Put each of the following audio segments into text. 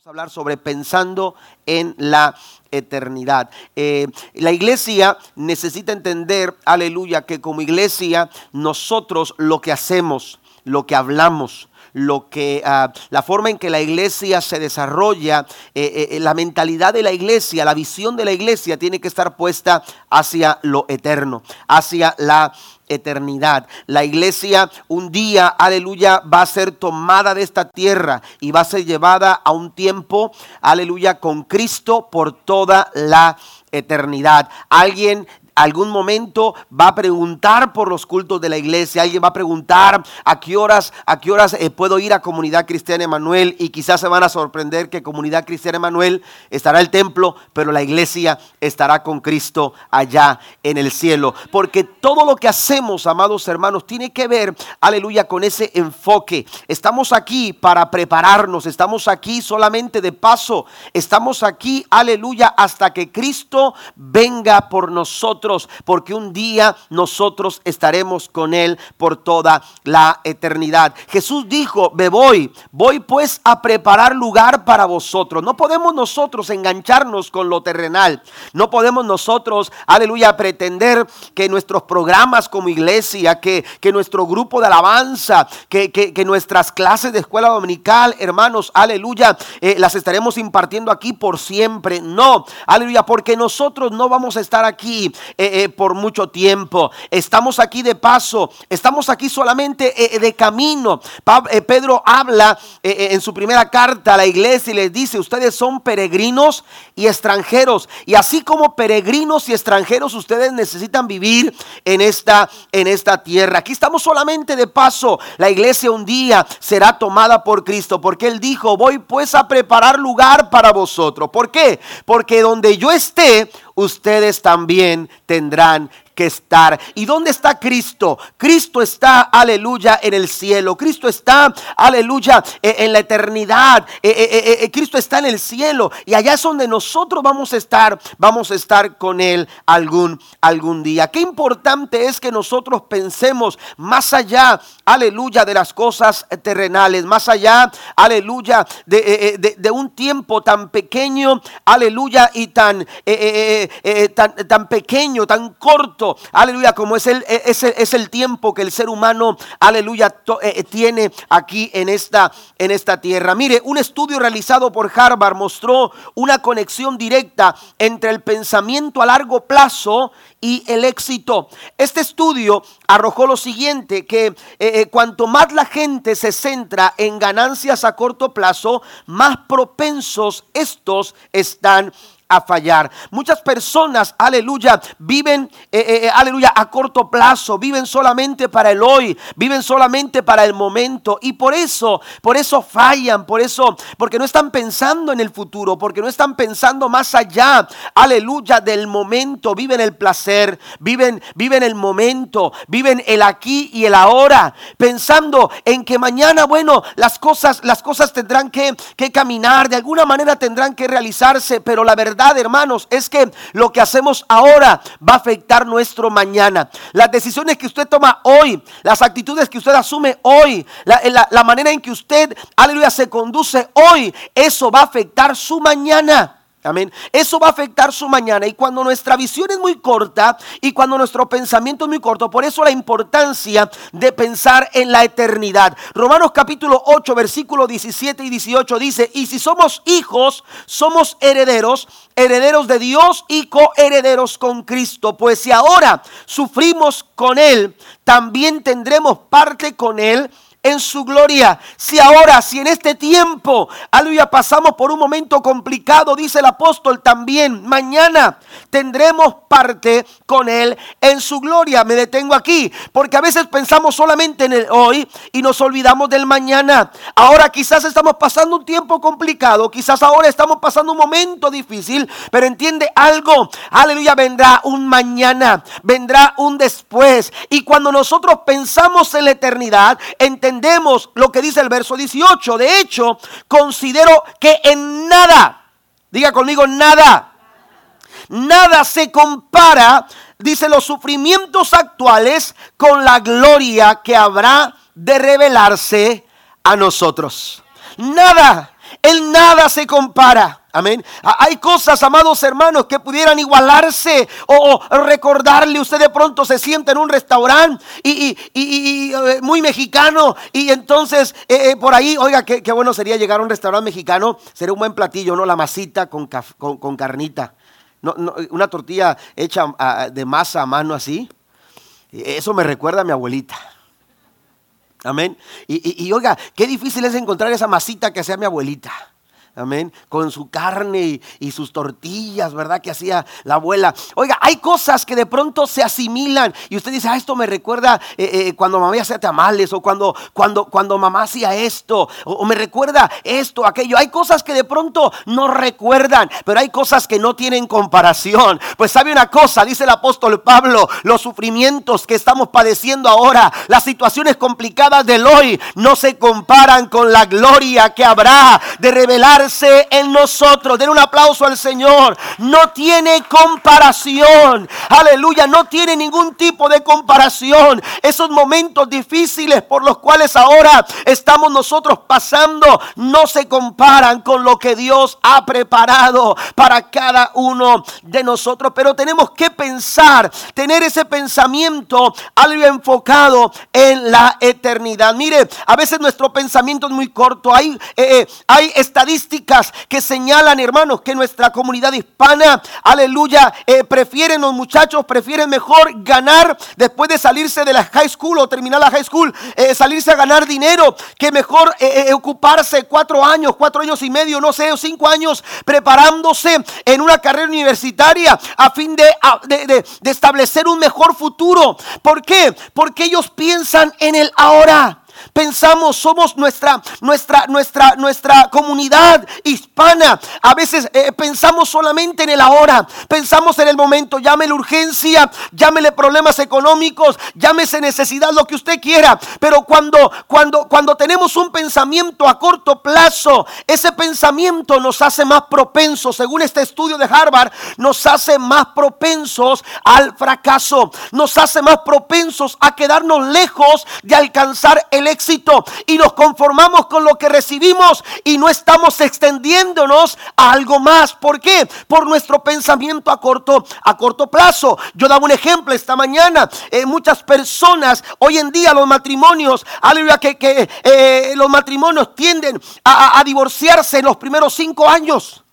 Vamos a hablar sobre pensando en la eternidad. Eh, la iglesia necesita entender, aleluya, que como iglesia nosotros lo que hacemos, lo que hablamos, lo que ah, la forma en que la iglesia se desarrolla, eh, eh, la mentalidad de la iglesia, la visión de la iglesia tiene que estar puesta hacia lo eterno, hacia la eternidad. La iglesia un día, aleluya, va a ser tomada de esta tierra y va a ser llevada a un tiempo, aleluya, con Cristo por toda la eternidad. Alguien algún momento va a preguntar por los cultos de la iglesia, alguien va a preguntar a qué horas, a qué horas eh, puedo ir a Comunidad Cristiana Emanuel y quizás se van a sorprender que Comunidad Cristiana Emanuel estará el templo, pero la iglesia estará con Cristo allá en el cielo, porque todo lo que hacemos, amados hermanos, tiene que ver, aleluya, con ese enfoque. Estamos aquí para prepararnos, estamos aquí solamente de paso, estamos aquí, aleluya, hasta que Cristo venga por nosotros porque un día nosotros estaremos con Él por toda la eternidad. Jesús dijo, me voy, voy pues a preparar lugar para vosotros. No podemos nosotros engancharnos con lo terrenal. No podemos nosotros, aleluya, pretender que nuestros programas como iglesia, que, nuestro grupo de alabanza, que, que, nuestras clases de escuela dominical, hermanos, aleluya, eh, las estaremos impartiendo aquí por siempre. No, aleluya, porque nosotros no vamos a estar aquí eh, eh, por mucho tiempo. Estamos aquí de paso, estamos aquí solamente eh, de camino. Pedro habla en su primera carta a la iglesia y les dice, ustedes son peregrinos y extranjeros. Y así como peregrinos y extranjeros, ustedes necesitan vivir en esta, en esta tierra. Aquí estamos solamente de paso. La iglesia un día será tomada por Cristo, porque Él dijo, voy pues a preparar lugar para vosotros. ¿Por qué? Porque donde yo esté, ustedes también tendrán que estar. ¿Y dónde está Cristo? Cristo está, aleluya, en el cielo. Cristo está, aleluya, e, en la eternidad. E, e, Cristo está en el cielo. Y allá es donde nosotros vamos a estar. Vamos a estar con Él algún, algún día. Qué importante es que nosotros pensemos más allá, aleluya, de las cosas terrenales. Más allá, aleluya, de, de, un tiempo tan pequeño, aleluya, y tan, tan, tan pequeño, tan corto aleluya, como es el, e, es es el tiempo que el ser humano, aleluya, eh, eh, tiene aquí en esta, en esta tierra. Mire, un estudio realizado por Harvard mostró una conexión directa entre el pensamiento a largo plazo y el éxito. Este estudio arrojó lo siguiente, que eh, cuanto más la gente se centra en ganancias a corto plazo, más propensos estos están a fallar. Muchas personas, aleluya, viven, eh, eh, eh, aleluya, a corto plazo, viven solamente para el hoy, viven solamente para el momento. Y por eso, por eso fallan, por eso, porque no están pensando en el futuro, porque no están pensando más allá, aleluya, del momento. Viven el placer, viven, viven el momento, viven el aquí y el ahora, pensando en que mañana, bueno, las cosas, las cosas tendrán que, que caminar, de alguna manera tendrán que realizarse, pero la verdad hermanos, es que lo que hacemos ahora va a afectar nuestro mañana. Las decisiones que usted toma hoy, las actitudes que usted asume hoy, la, la manera en que usted, aleluya, se conduce hoy, eso va a afectar su mañana. Amén. Eso va a afectar su mañana. Y cuando nuestra visión es muy corta y cuando nuestro pensamiento es muy corto, por eso la importancia de pensar en la eternidad. Romanos capítulo 8, versículo 17 y 18 dice, y si somos hijos, somos herederos, herederos de Dios y coherederos con Cristo. Pues si ahora sufrimos con Él, también tendremos parte con Él en su gloria. Si ahora, si en este tiempo, aleluya, pasamos por un momento complicado, dice el apóstol también, mañana tendremos parte con Él en su gloria. Me detengo aquí, porque a veces pensamos solamente en el hoy y nos olvidamos del mañana. Ahora quizás estamos pasando un tiempo complicado, quizás ahora estamos pasando un momento difícil, pero entiende algo, aleluya, vendrá un mañana, vendrá un después. Y cuando nosotros pensamos en la eternidad, entendemos entendemos lo que dice el verso 18. De hecho, considero que en nada, diga conmigo, nada, nada se compara, dice, los sufrimientos actuales con la gloria que habrá de revelarse a nosotros. Nada En nada se compara. Amén. Hay cosas, amados hermanos, que pudieran igualarse o, recordarle. Usted de pronto se siente en un restaurante y, eh, muy mexicano y entonces eh, eh, por ahí, oiga, qué, bueno sería llegar a un restaurante mexicano. Sería un buen platillo, ¿no? La masita con, con, carnita. Una tortilla hecha ah, de masa a mano así. Eso me recuerda a mi abuelita. Amén. Y, oiga, qué difícil es encontrar esa masita que sea mi abuelita. Amén. Con su carne y, sus tortillas, ¿verdad? Que hacía la abuela. Oiga, hay cosas que de pronto se asimilan. Y usted dice, ah, esto me recuerda eh, eh, cuando mamá hacía tamales o cuando, cuando, cuando mamá hacía esto. O, me recuerda esto, aquello. Hay cosas que de pronto no recuerdan, pero hay cosas que no tienen comparación. Pues sabe una cosa, dice el apóstol Pablo, los sufrimientos que estamos padeciendo ahora, las situaciones complicadas del hoy, no se comparan con la gloria que habrá de revelar en nosotros. Den un aplauso al Señor. No tiene comparación. Aleluya. No tiene ningún tipo de comparación. Esos momentos difíciles por los cuales ahora estamos nosotros pasando no se comparan con lo que Dios ha preparado para cada uno de nosotros. Pero tenemos que pensar, tener ese pensamiento algo enfocado en la eternidad. Mire, a veces nuestro pensamiento es muy corto. Hay, eh, eh, hay estadísticas que señalan, hermanos, que nuestra comunidad hispana, aleluya, eh, prefieren los muchachos, prefieren mejor ganar después de salirse de la high school o terminar la high school, eh, salirse a ganar dinero, que mejor eh, ocuparse cuatro años, cuatro años y medio, no sé, cinco años preparándose en una carrera universitaria a fin de, de establecer un mejor futuro. ¿Por qué? Porque ellos piensan en el ahora. Pensamos, somos nuestra, nuestra, nuestra, nuestra comunidad hispana. A veces eh, pensamos solamente en el ahora, pensamos en el momento. Llámele urgencia, llámele problemas económicos, llámese necesidad, lo que usted quiera. Pero cuando, cuando, cuando tenemos un pensamiento a corto plazo, ese pensamiento nos hace más propensos, según este estudio de Harvard, nos hace más propensos al fracaso, nos hace más propensos a quedarnos lejos de alcanzar el éxito y nos conformamos con lo que recibimos y no estamos extendiéndonos a algo más. ¿Por qué? Por nuestro pensamiento a corto, a corto plazo. Yo daba un ejemplo esta mañana. Eh, muchas personas, hoy en día los matrimonios, aleluya, que, que eh, los matrimonios tienden a divorciarse en los primeros cinco años.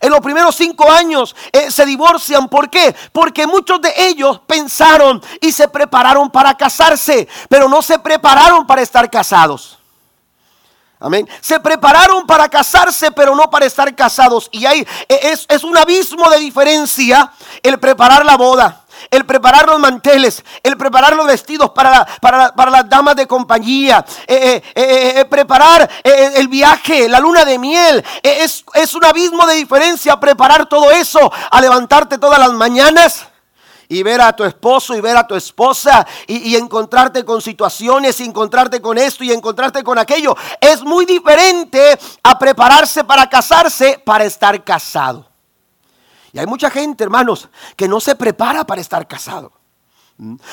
En los primeros cinco años eh, se divorcian. ¿Por qué? Porque muchos de ellos pensaron y se prepararon para casarse, pero no se prepararon para estar casados. Amén. Se prepararon para casarse, pero no para estar casados. Y ahí eh, es, un abismo de diferencia el preparar la boda el preparar los manteles, el preparar los vestidos para, para, las damas de compañía, eh, preparar el viaje, la luna de miel. Es un abismo de diferencia preparar todo eso a levantarte todas las mañanas y ver a tu esposo y ver a tu esposa y, encontrarte con situaciones y encontrarte con esto y encontrarte con aquello. Es muy diferente a prepararse para casarse para estar casado. Y hay mucha gente, hermanos, que no se prepara para estar casado.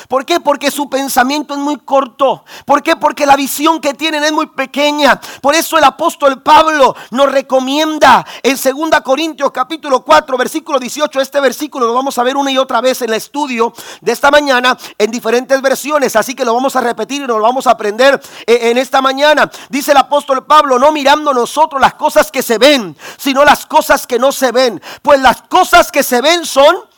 ¿Por qué? Porque su pensamiento es muy corto. ¿Por qué? Porque la visión que tienen es muy pequeña. Por eso el apóstol Pablo nos recomienda en 2 Corintios capítulo 4 versículo 18. Este versículo lo vamos a ver una y otra vez en el estudio de esta mañana en diferentes versiones. Así que lo vamos a repetir y nos lo vamos a aprender eh, en esta mañana. Dice el apóstol Pablo, no mirando nosotros las cosas que se ven, sino las cosas que no se ven. Pues las cosas que se ven son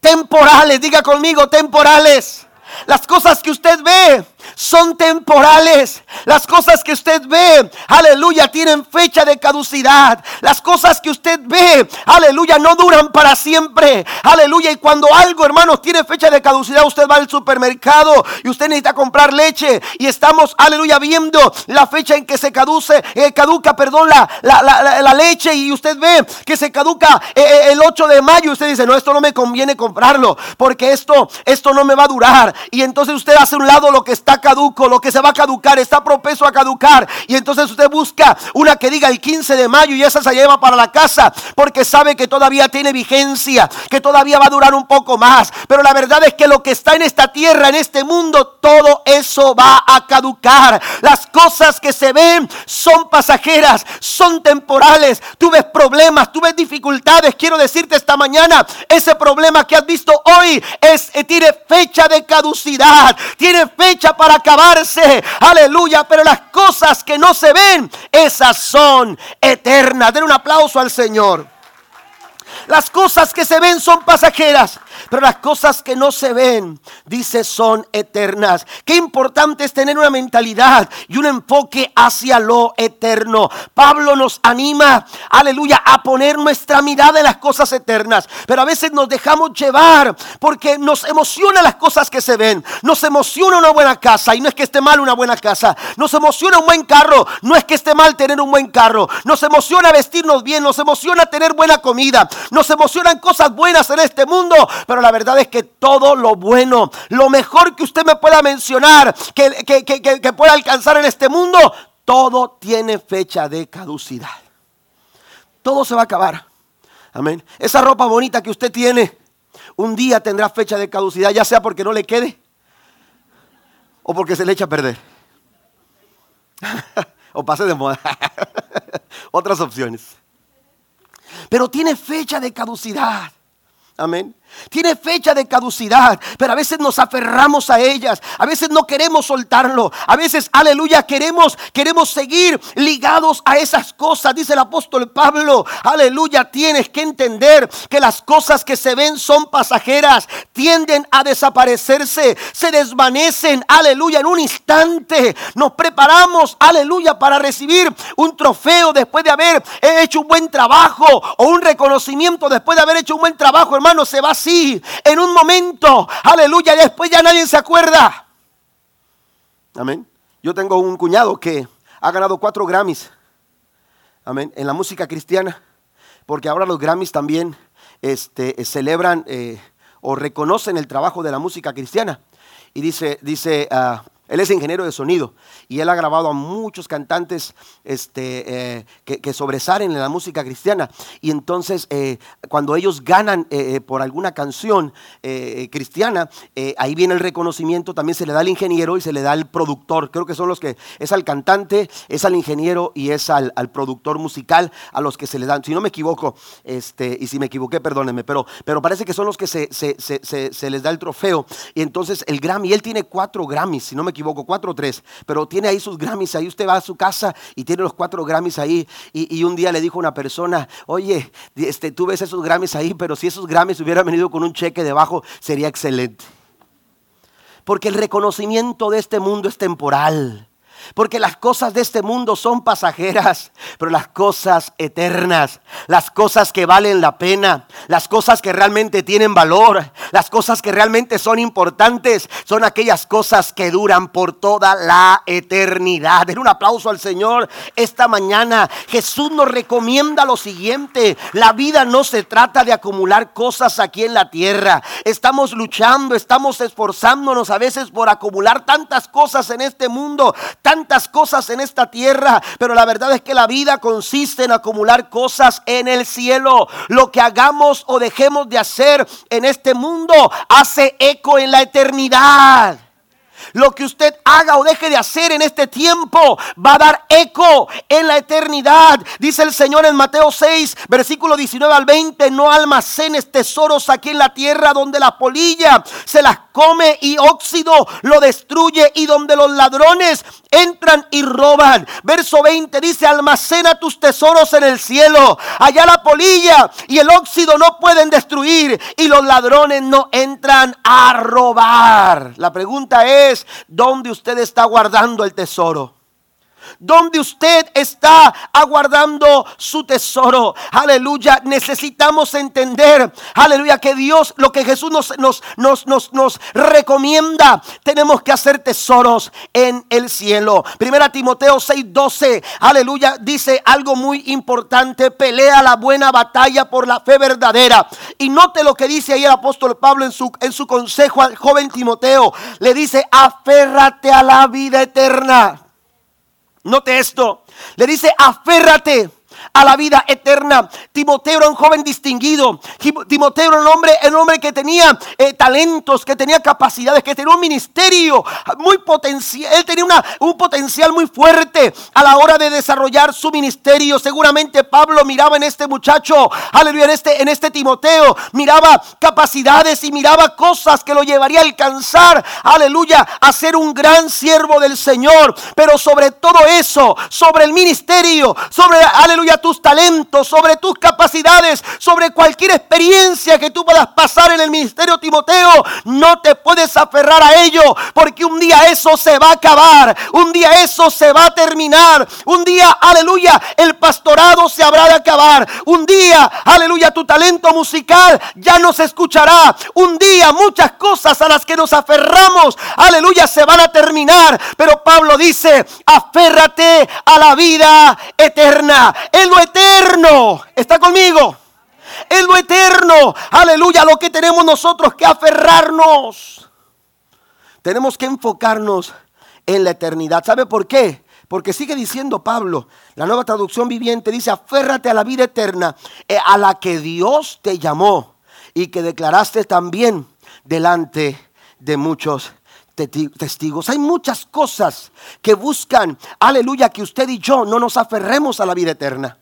temporales. Diga conmigo, temporales. Las cosas que usted ve son temporales. Las cosas que usted ve, aleluya, tienen fecha de caducidad. Las cosas que usted ve, aleluya, no duran para siempre. Aleluya. Y cuando algo, hermanos, tiene fecha de caducidad, usted va al supermercado y usted necesita comprar leche. Y estamos, aleluya, viendo la fecha en que se caduce, eh, caduca, perdón, la, la, leche. Y usted ve que se caduca eh, eh, el 8 de mayo. Y usted dice, no, esto no me conviene comprarlo. Porque esto, esto no me va a durar. Y entonces usted hace un lado lo que está caduco, lo que se va a caducar, está propenso a caducar. Y entonces usted busca una que diga el 15 de mayo y esa se lleva para la casa porque sabe que todavía tiene vigencia, que todavía va a durar un poco más. Pero la verdad es que lo que está en esta tierra, en este mundo, todo eso va a caducar. Las cosas que se ven son pasajeras, son temporales. Tú ves problemas, tú ves dificultades. Quiero decirte esta mañana, ese problema que has visto hoy es, eh, tiene fecha de caducidad, tiene fecha para acabarse. Aleluya, pero las cosas que no se ven, esas son eternas. Den un aplauso al Señor. Las cosas que se ven son pasajeras, pero las cosas que no se ven, dice, son eternas. Qué importante es tener una mentalidad y un enfoque hacia lo eterno. Pablo nos anima, aleluya, a poner nuestra mirada en las cosas eternas, pero a veces nos dejamos llevar porque nos emociona las cosas que se ven. Nos emociona una buena casa y no es que esté mal una buena casa. Nos emociona un buen carro, no es que esté mal tener un buen carro. Nos emociona vestirnos bien, nos emociona tener buena comida. Emocionan cosas buenas en este mundo, pero la verdad es que todo lo bueno, lo mejor que usted me pueda mencionar, que, que, pueda alcanzar en este mundo, todo tiene fecha de caducidad. Todo se va a acabar. Amén. Esa ropa bonita que usted tiene, un día tendrá fecha de caducidad, ya sea porque no le quede o porque se le echa a perder. o pase de moda. Otras opciones. Pero tiene fecha de caducidad. Amén. Tiene fecha de caducidad, pero a veces nos aferramos a ellas, a veces no queremos soltarlo, a veces, aleluya, queremos, queremos seguir ligados a esas cosas, dice el apóstol Pablo, aleluya, tienes que entender que las cosas que se ven son pasajeras, tienden a desaparecerse, se desvanecen, aleluya, en un instante, nos preparamos, aleluya, para recibir un trofeo después de haber hecho un buen trabajo o un reconocimiento después de haber hecho un buen trabajo, hermano, se va a en un momento, aleluya, después ya nadie se acuerda. Amén. Yo tengo un cuñado que ha ganado cuatro Grammys. Amén. En la música cristiana. Porque ahora los Grammys también este, celebran eh, o reconocen el trabajo de la música cristiana. Y dice, dice, uh, él es ingeniero de sonido y él ha grabado a muchos cantantes este, eh, que, sobresalen en la música cristiana. Y entonces, eh, cuando ellos ganan eh, por alguna canción cristiana, ahí viene el reconocimiento, también se le da al ingeniero y se le da al productor. Creo que son los que, es al cantante, es al ingeniero y es al, productor musical a los que se le dan. Si no me equivoco, este, y si me equivoqué, perdónenme, pero, pero parece que son los que se, se, les da el trofeo. Y entonces el Grammy, él tiene cuatro Grammys, si no me equivoco, cuatro o tres, pero tiene ahí sus Grammys, ahí usted va a su casa y tiene los cuatro Grammys ahí. Y, un día le dijo una persona, oye, este, tú ves esos Grammys ahí, pero si esos Grammys hubieran venido con un cheque debajo, sería excelente. Porque el reconocimiento de este mundo es temporal. Porque las cosas de este mundo son pasajeras, pero las cosas eternas, las cosas que valen la pena, las cosas que realmente tienen valor, las cosas que realmente son importantes, son aquellas cosas que duran por toda la eternidad. Den un aplauso al Señor esta mañana. Jesús nos recomienda lo siguiente, la vida no se trata de acumular cosas aquí en la tierra. Estamos luchando, estamos esforzándonos a veces por acumular tantas cosas en este mundo tantas cosas en esta tierra, pero la verdad es que la vida consiste en acumular cosas en el cielo. Lo que hagamos o dejemos de hacer en este mundo hace eco en la eternidad. Lo que usted haga o deje de hacer en este tiempo va a dar eco en la eternidad. Dice el Señor en Mateo 6, versículo 19 al 20, no almacenes tesoros aquí en la tierra donde la polilla se las come y óxido lo destruye y donde los ladrones entran y roban. Verso 20 dice, almacena tus tesoros en el cielo. Allá la polilla y el óxido no pueden destruir y los ladrones no entran a robar. La pregunta es, ¿dónde usted está guardando el tesoro? Donde usted está aguardando su tesoro. Aleluya. Necesitamos entender, aleluya, que Dios, lo que Jesús nos, nos, nos, nos, nos recomienda, tenemos que hacer tesoros en el cielo. Primera Timoteo 6:12, aleluya, dice algo muy importante. Pelea la buena batalla por la fe verdadera. Y note lo que dice ahí el apóstol Pablo en su, en su consejo al joven Timoteo. Le dice, aférrate a la vida eterna. Note esto. Le dice, aférrate a la vida eterna. Timoteo era un joven distinguido. Timoteo era un hombre, un hombre que tenía eh, talentos, que tenía capacidades, que tenía un ministerio muy potencial. Él tenía una, un potencial muy fuerte a la hora de desarrollar su ministerio. Seguramente Pablo miraba en este muchacho, aleluya, en este, en este Timoteo, miraba capacidades y miraba cosas que lo llevaría a alcanzar, aleluya, a ser un gran siervo del Señor. Pero sobre todo eso, sobre el ministerio, sobre, aleluya, tus talentos, sobre tus capacidades, sobre cualquier experiencia que tú puedas pasar en el ministerio Timoteo. No te puedes aferrar a ello porque un día eso se va a acabar, un día eso se va a terminar, un día, aleluya, el pastorado se habrá de acabar, un día, aleluya, tu talento musical ya no se escuchará, un día muchas cosas a las que nos aferramos, aleluya, se van a terminar, pero Pablo dice, aférrate a la vida eterna en lo eterno. ¿Está conmigo? En lo eterno. Aleluya, lo que tenemos nosotros que aferrarnos. Tenemos que enfocarnos en la eternidad. ¿Sabe por qué? Porque sigue diciendo Pablo, la nueva traducción viviente dice, aférrate a la vida eterna, eh, a la que Dios te llamó y que declaraste también delante de muchos testigos. Hay muchas cosas que buscan, aleluya, que usted y yo no nos aferremos a la vida eterna.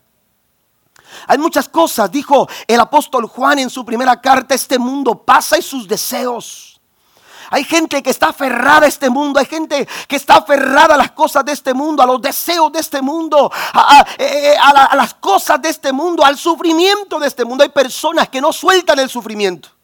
Hay muchas cosas, dijo el apóstol Juan en su primera carta, este mundo pasa y sus deseos. Hay gente que está aferrada a este mundo. Hay gente que está aferrada a las cosas de este mundo, a los deseos de este mundo, a, eh, eh, a las cosas de este mundo, al sufrimiento de este mundo. Hay personas que no sueltan el sufrimiento.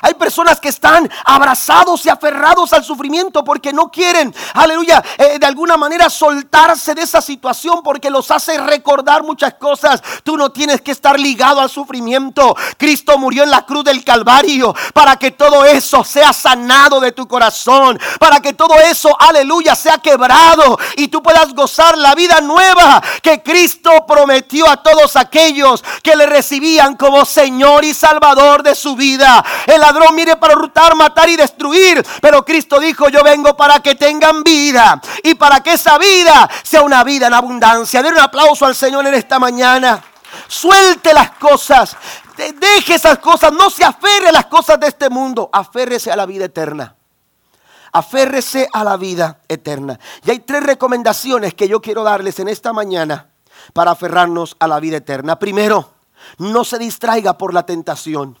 Hay personas que están abrazados y aferrados al sufrimiento porque no quieren, aleluya, eh, de alguna manera soltarse de esa situación porque los hace recordar muchas cosas. Tú no tienes que estar ligado al sufrimiento. Cristo murió en la cruz del Calvario para que todo eso sea sanado de tu corazón, para que todo eso, aleluya, sea quebrado y tú puedas gozar la vida nueva que Cristo prometió a todos aquellos que le recibían como Señor y Salvador de su vida. Ladrón mire para hurtar, matar y destruir. Pero Cristo dijo, yo vengo para que tengan vida y para que esa vida sea una vida en abundancia. Den un aplauso al Señor en esta mañana. Suelte las cosas. Deje esas cosas. No se aferre a las cosas de este mundo. Aférrese a la vida eterna. Aférrese a la vida eterna. Y hay tres recomendaciones que yo quiero darles en esta mañana para aferrarnos a la vida eterna. Primero, no se distraiga por la tentación.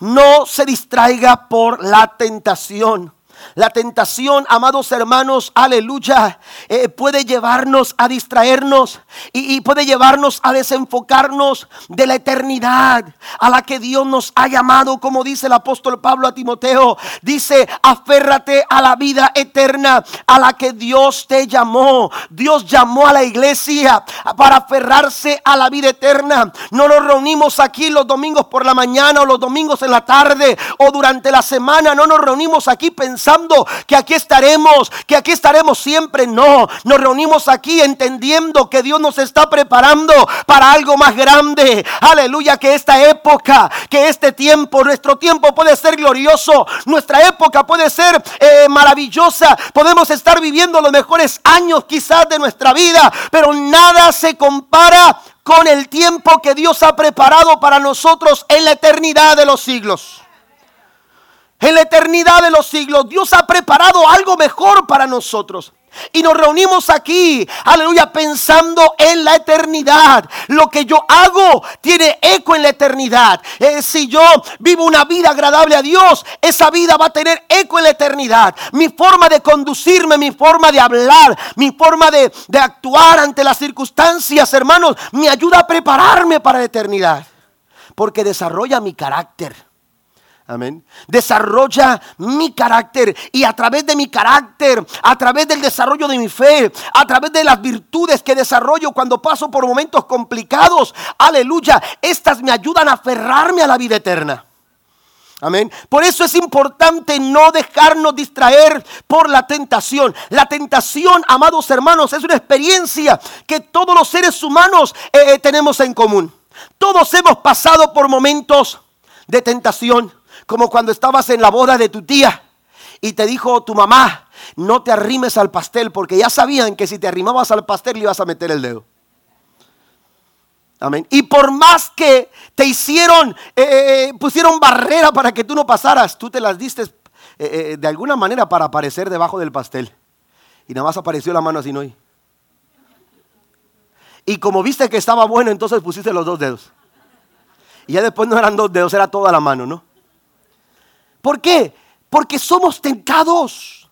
No se distraiga por la tentación. La tentación, amados hermanos, aleluya, eh, puede llevarnos a distraernos y, puede llevarnos a desenfocarnos de la eternidad a la que Dios nos ha llamado, como dice el apóstol Pablo a Timoteo. Dice, aférrate a la vida eterna a la que Dios te llamó. Dios llamó a la iglesia para aferrarse a la vida eterna. No nos reunimos aquí los domingos por la mañana o los domingos en la tarde o durante la semana. No nos reunimos aquí pensando que aquí estaremos, que aquí estaremos siempre. No, nos reunimos aquí entendiendo que Dios nos está preparando para algo más grande. Aleluya, que esta época, que este tiempo, nuestro tiempo puede ser glorioso, nuestra época puede ser eh, maravillosa. Podemos estar viviendo los mejores años quizás de nuestra vida, pero nada se compara con el tiempo que Dios ha preparado para nosotros en la eternidad de los siglos. En la eternidad de los siglos, Dios ha preparado algo mejor para nosotros. Y nos reunimos aquí, aleluya, pensando en la eternidad. Lo que yo hago tiene eco en la eternidad. Eh, si yo vivo una vida agradable a Dios, esa vida va a tener eco en la eternidad. Mi forma de conducirme, mi forma de hablar, mi forma de, de actuar ante las circunstancias, hermanos, me ayuda a prepararme para la eternidad. Porque desarrolla mi carácter Amén. Desarrolla mi carácter y a través de mi carácter, a través del desarrollo de mi fe, a través de las virtudes que desarrollo cuando paso por momentos complicados, aleluya, estas me ayudan a aferrarme a la vida eterna. Amén. Por eso es importante no dejarnos distraer por la tentación. La tentación, amados hermanos, es una experiencia que todos los seres humanos eh, eh, tenemos en común. Todos hemos pasado por momentos de tentación como cuando estabas en la boda de tu tía y te dijo tu mamá, no te arrimes al pastel, porque ya sabían que si te arrimabas al pastel le ibas a meter el dedo. Amén. Y por más que te hicieron, eh, eh, eh, pusieron barrera para que tú no pasaras, tú te las diste de alguna manera para aparecer debajo del pastel. Y nada más apareció la mano así, ¿no? Y como viste que estaba bueno, entonces pusiste los dos dedos. Y ya después no eran dos dedos, era toda la mano, ¿no? ¿Por qué? Porque somos tentados.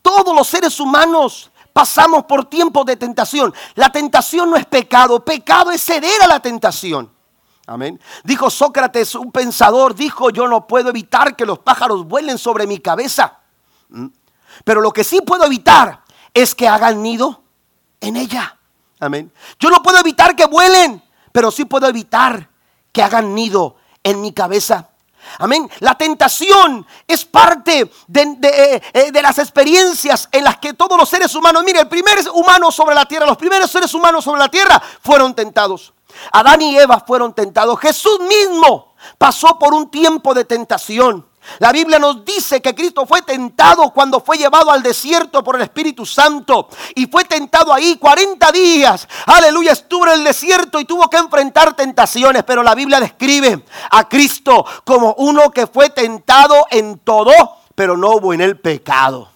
Todos los seres humanos pasamos por tiempos de tentación. La tentación no es pecado, pecado es ceder a la tentación. Amén. Dijo Sócrates, un pensador, dijo, yo no puedo evitar que los pájaros vuelen sobre mi cabeza. ¿Mm? Pero lo que sí puedo evitar es que hagan nido en ella. Amén. Yo no puedo evitar que vuelen, pero sí puedo evitar que hagan nido en mi cabeza. Amén. La tentación es parte eh, eh, de, las experiencias en las que todos los seres humanos, mire, el primer humano sobre la tierra, los primeros seres humanos sobre la tierra fueron tentados. Adán y Eva fueron tentados. Jesús mismo pasó por un tiempo de tentación. La Biblia nos dice que Cristo fue tentado cuando fue llevado al desierto por el Espíritu Santo y fue tentado ahí 40 días. Aleluya, estuvo en el desierto y tuvo que enfrentar tentaciones, pero la Biblia describe a Cristo como uno que fue tentado en todo, pero no hubo en él pecado.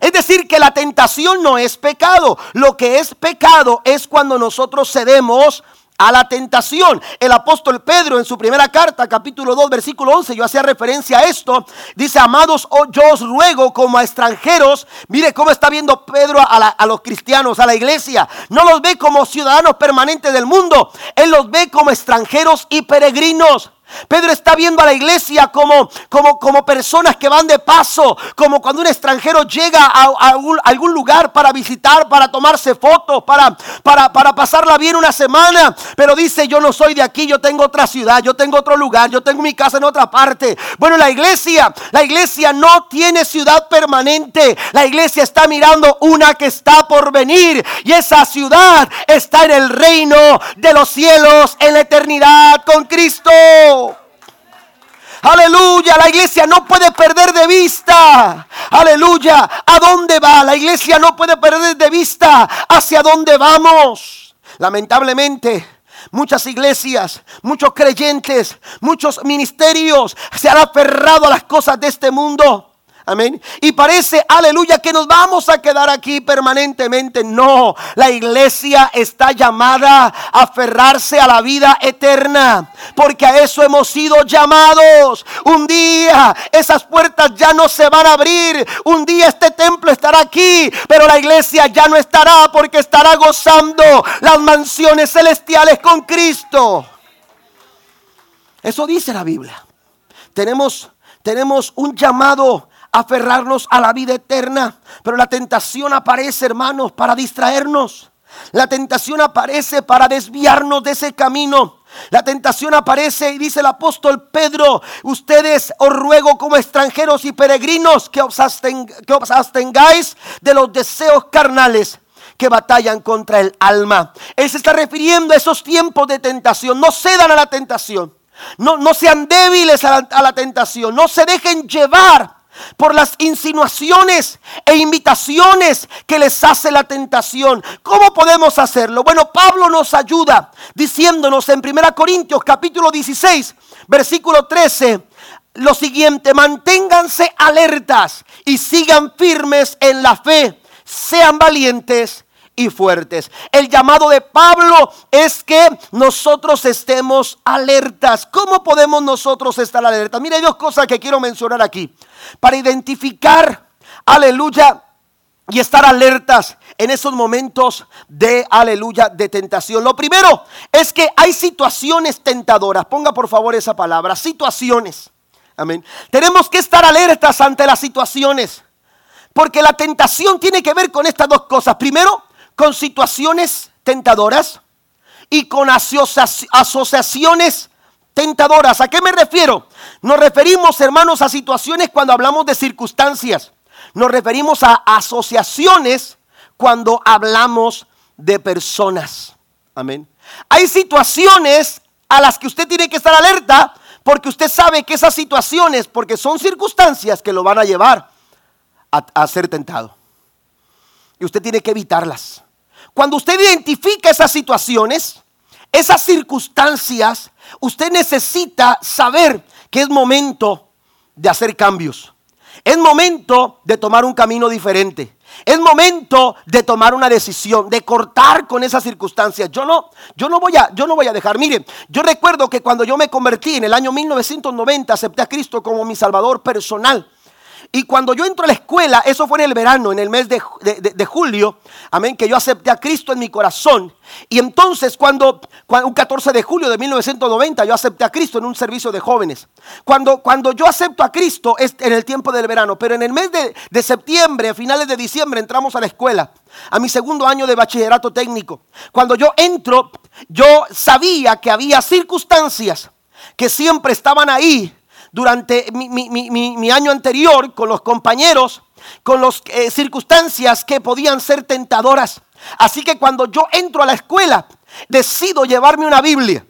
Es decir, que la tentación no es pecado. Lo que es pecado es cuando nosotros cedemos a la tentación. El apóstol Pedro en su primera carta, capítulo 2, versículo 11, yo hacía referencia a esto, dice, amados, oh, yo os ruego como a extranjeros, mire cómo está viendo Pedro a, a los cristianos, a la iglesia, no los ve como ciudadanos permanentes del mundo, él los ve como extranjeros y peregrinos. Pedro está viendo a la iglesia como, como, como personas que van de paso, como cuando un extranjero llega a, algún, lugar para visitar, para tomarse fotos, para, para, para pasarla bien una semana. Pero dice, yo no soy de aquí, yo tengo otra ciudad, yo tengo otro lugar, yo tengo mi casa en otra parte. Bueno, la iglesia, la iglesia no tiene ciudad permanente. La iglesia está mirando una que está por venir. Y esa ciudad está en el reino de los cielos, en la eternidad con Cristo. Aleluya, la iglesia no puede perder de vista. Aleluya, ¿a dónde va? La iglesia no puede perder de vista hacia dónde vamos. Lamentablemente, muchas iglesias, muchos creyentes, muchos ministerios se han aferrado a las cosas de este mundo. Amén. Y parece, aleluya, que nos vamos a quedar aquí permanentemente. No, la iglesia está llamada a aferrarse a la vida eterna. Porque a eso hemos sido llamados. Un día esas puertas ya no se van a abrir. Un día este templo estará aquí. Pero la iglesia ya no estará porque estará gozando las mansiones celestiales con Cristo. Eso dice la Biblia. Tenemos, tenemos un llamado aferrarnos a la vida eterna. Pero la tentación aparece, hermanos, para distraernos. La tentación aparece para desviarnos de ese camino. La tentación aparece y dice el apóstol Pedro, ustedes os ruego como extranjeros y peregrinos que os, abstengáis de los deseos carnales que batallan contra el alma. Él se está refiriendo a esos tiempos de tentación. No cedan a la tentación. No, no sean débiles a la tentación. No se dejen llevar por las insinuaciones e invitaciones que les hace la tentación. ¿Cómo podemos hacerlo? Bueno, Pablo nos ayuda diciéndonos en 1 Corintios capítulo 16, versículo 13, lo siguiente, manténganse alertas y sigan firmes en la fe, sean valientes y fuertes. El llamado de Pablo es que nosotros estemos alertas. ¿Cómo podemos nosotros estar alertas? Mira, hay dos cosas que quiero mencionar aquí. Para identificar, aleluya, y estar alertas en esos momentos de, aleluya, de tentación. Lo primero es que hay situaciones tentadoras. Ponga por favor esa palabra, situaciones. Amén. Tenemos que estar alertas ante las situaciones. Porque la tentación tiene que ver con estas dos cosas. Primero, con situaciones tentadoras y con asociaciones tentadoras. ¿A qué me refiero? Nos referimos, hermanos, a situaciones cuando hablamos de circunstancias. Nos referimos a asociaciones cuando hablamos de personas. Amén. Hay situaciones a las que usted tiene que estar alerta porque usted sabe que esas situaciones, porque son circunstancias que lo van a llevar a, ser tentado. Y usted tiene que evitarlas. Cuando usted identifica esas situaciones, esas circunstancias, usted necesita saber que es momento de hacer cambios. Es momento de tomar un camino diferente. Es momento de tomar una decisión, de cortar con esas circunstancias. Yo no, yo no voy a, yo no voy a dejar. Mire, yo recuerdo que cuando yo me convertí en el año 1990, acepté a Cristo como mi Salvador personal. Y cuando yo entro a la escuela, eso fue en el verano, en el mes de, julio, amén, que yo acepté a Cristo en mi corazón. Y entonces cuando, un 14 de julio de 1990, yo acepté a Cristo en un servicio de jóvenes. Cuando, cuando yo acepto a Cristo es en el tiempo del verano, pero en el mes de, de septiembre, a finales de diciembre, entramos a la escuela, a mi segundo año de bachillerato técnico. Cuando yo entro, yo sabía que había circunstancias que siempre estaban ahí durante mi, año anterior con los compañeros, con las eh, circunstancias que podían ser tentadoras. Así que cuando yo entro a la escuela, decido llevarme una Biblia.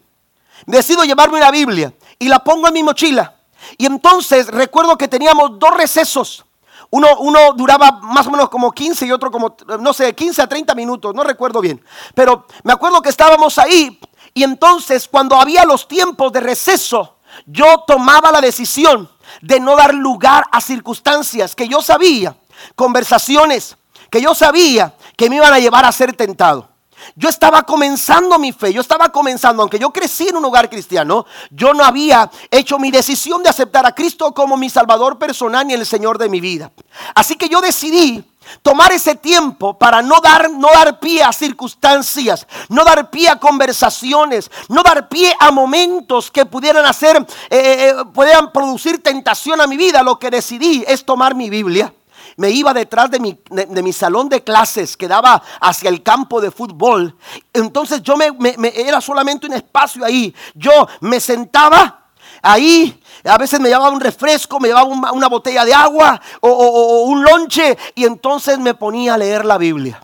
Decido llevarme una Biblia y la pongo en mi mochila. Y entonces recuerdo que teníamos dos recesos. Uno, uno, duraba más o menos como 15 y otro como, no sé, 15 a 30 minutos, no recuerdo bien. Pero me acuerdo que estábamos ahí y entonces cuando había los tiempos de receso, yo tomaba la decisión de no dar lugar a circunstancias que yo sabía, conversaciones que yo sabía que me iban a llevar a ser tentado. Yo estaba comenzando mi fe, yo estaba comenzando, aunque yo crecí en un hogar cristiano, yo no había hecho mi decisión de aceptar a Cristo como mi Salvador personal y el Señor de mi vida. Así que yo decidí tomar ese tiempo para no dar, no dar pie a circunstancias, no dar pie a conversaciones, no dar pie a momentos que pudieran hacer, eh, eh, eh, pudieran producir tentación a mi vida. Lo que decidí es tomar mi Biblia. Me iba detrás de mi, de, mi salón de clases que daba hacia el campo de fútbol. Entonces yo me, era solamente un espacio ahí. Yo me sentaba ahí a veces me llevaba un refresco, me llevaba una, botella de agua o, un lonche y entonces me ponía a leer la Biblia.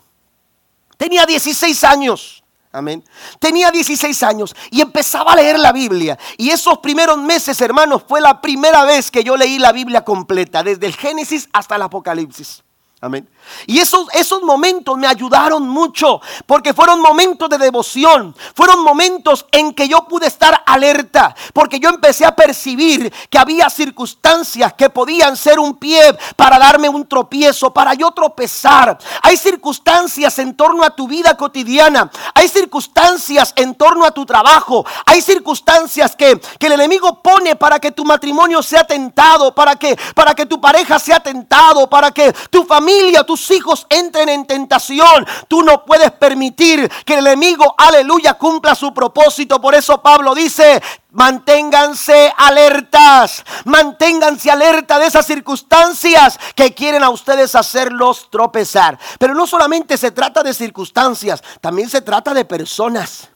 Tenía 16 años. Amén. Tenía 16 años y empezaba a leer la Biblia. Y esos primeros meses, hermanos, fue la primera vez que yo leí la Biblia completa, desde el Génesis hasta el Apocalipsis. Amén. Y esos, esos momentos me ayudaron mucho porque fueron momentos de devoción, fueron momentos en que yo pude estar alerta, porque yo empecé a percibir que había circunstancias que podían ser un pie para darme un tropiezo, para yo tropezar. Hay circunstancias en torno a tu vida cotidiana, hay circunstancias en torno a tu trabajo, hay circunstancias que, que el enemigo pone para que tu matrimonio sea tentado, para que, para que tu pareja sea tentado, para que tu familia, tus hijos entren en tentación. Tú no puedes permitir que el enemigo, aleluya, cumpla su propósito. Por eso Pablo dice, Manténganse alertas, manténganse alerta de esas circunstancias que quieren a ustedes hacerlos tropezar. Pero no solamente se trata de circunstancias, también se trata de personas.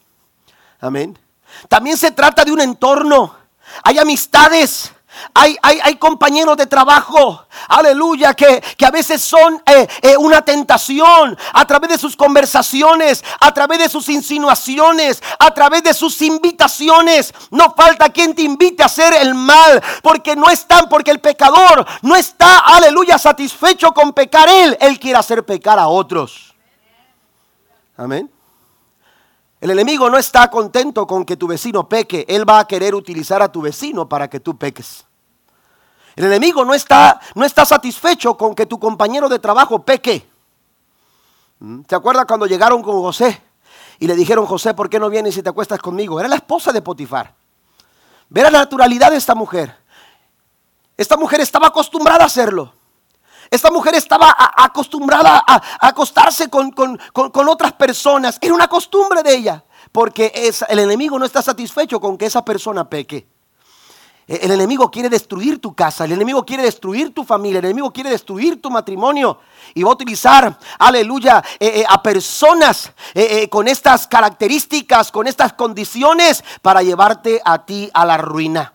Amén. También se trata de un entorno. Hay amistades hay, compañeros de trabajo, aleluya, que, a veces son eh, eh, una tentación a través de sus conversaciones, a través de sus insinuaciones, a través de sus invitaciones. No falta quien te invite a hacer el mal, porque no están, porque el pecador no está, aleluya, satisfecho con pecar él. Él quiere hacer pecar a otros. Amén. El enemigo no está contento con que tu vecino peque. Él va a querer utilizar a tu vecino para que tú peques. El enemigo no está, no está satisfecho con que tu compañero de trabajo peque. ¿Mm? ¿Te acuerdas cuando llegaron con José y le dijeron, José, ¿por qué no vienes y te acuestas conmigo? Era la esposa de Potifar. Ver la naturalidad de esta mujer. Esta mujer estaba acostumbrada a hacerlo. Esta mujer estaba acostumbrada a, acostarse con, otras personas. Era una costumbre de ella. Porque el enemigo no está satisfecho con que esa persona peque. El enemigo quiere destruir tu casa, el enemigo quiere destruir tu familia, el enemigo quiere destruir tu matrimonio y va a utilizar, aleluya, eh, eh, a personas eh, con estas características, con estas condiciones para llevarte a ti a la ruina.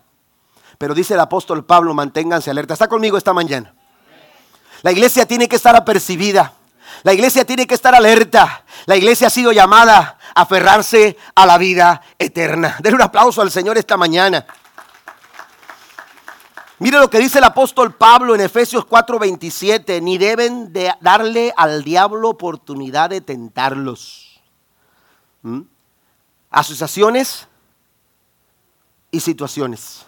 Pero dice el apóstol Pablo, manténganse alerta. Está conmigo esta mañana. La iglesia tiene que estar apercibida. La iglesia tiene que estar alerta. La iglesia ha sido llamada a aferrarse a la vida eterna. Denle un aplauso al Señor esta mañana. Mire lo que dice el apóstol Pablo en Efesios 4:27, ni deben de darle al diablo oportunidad de tentarlos. ¿Mm? Asociaciones y situaciones.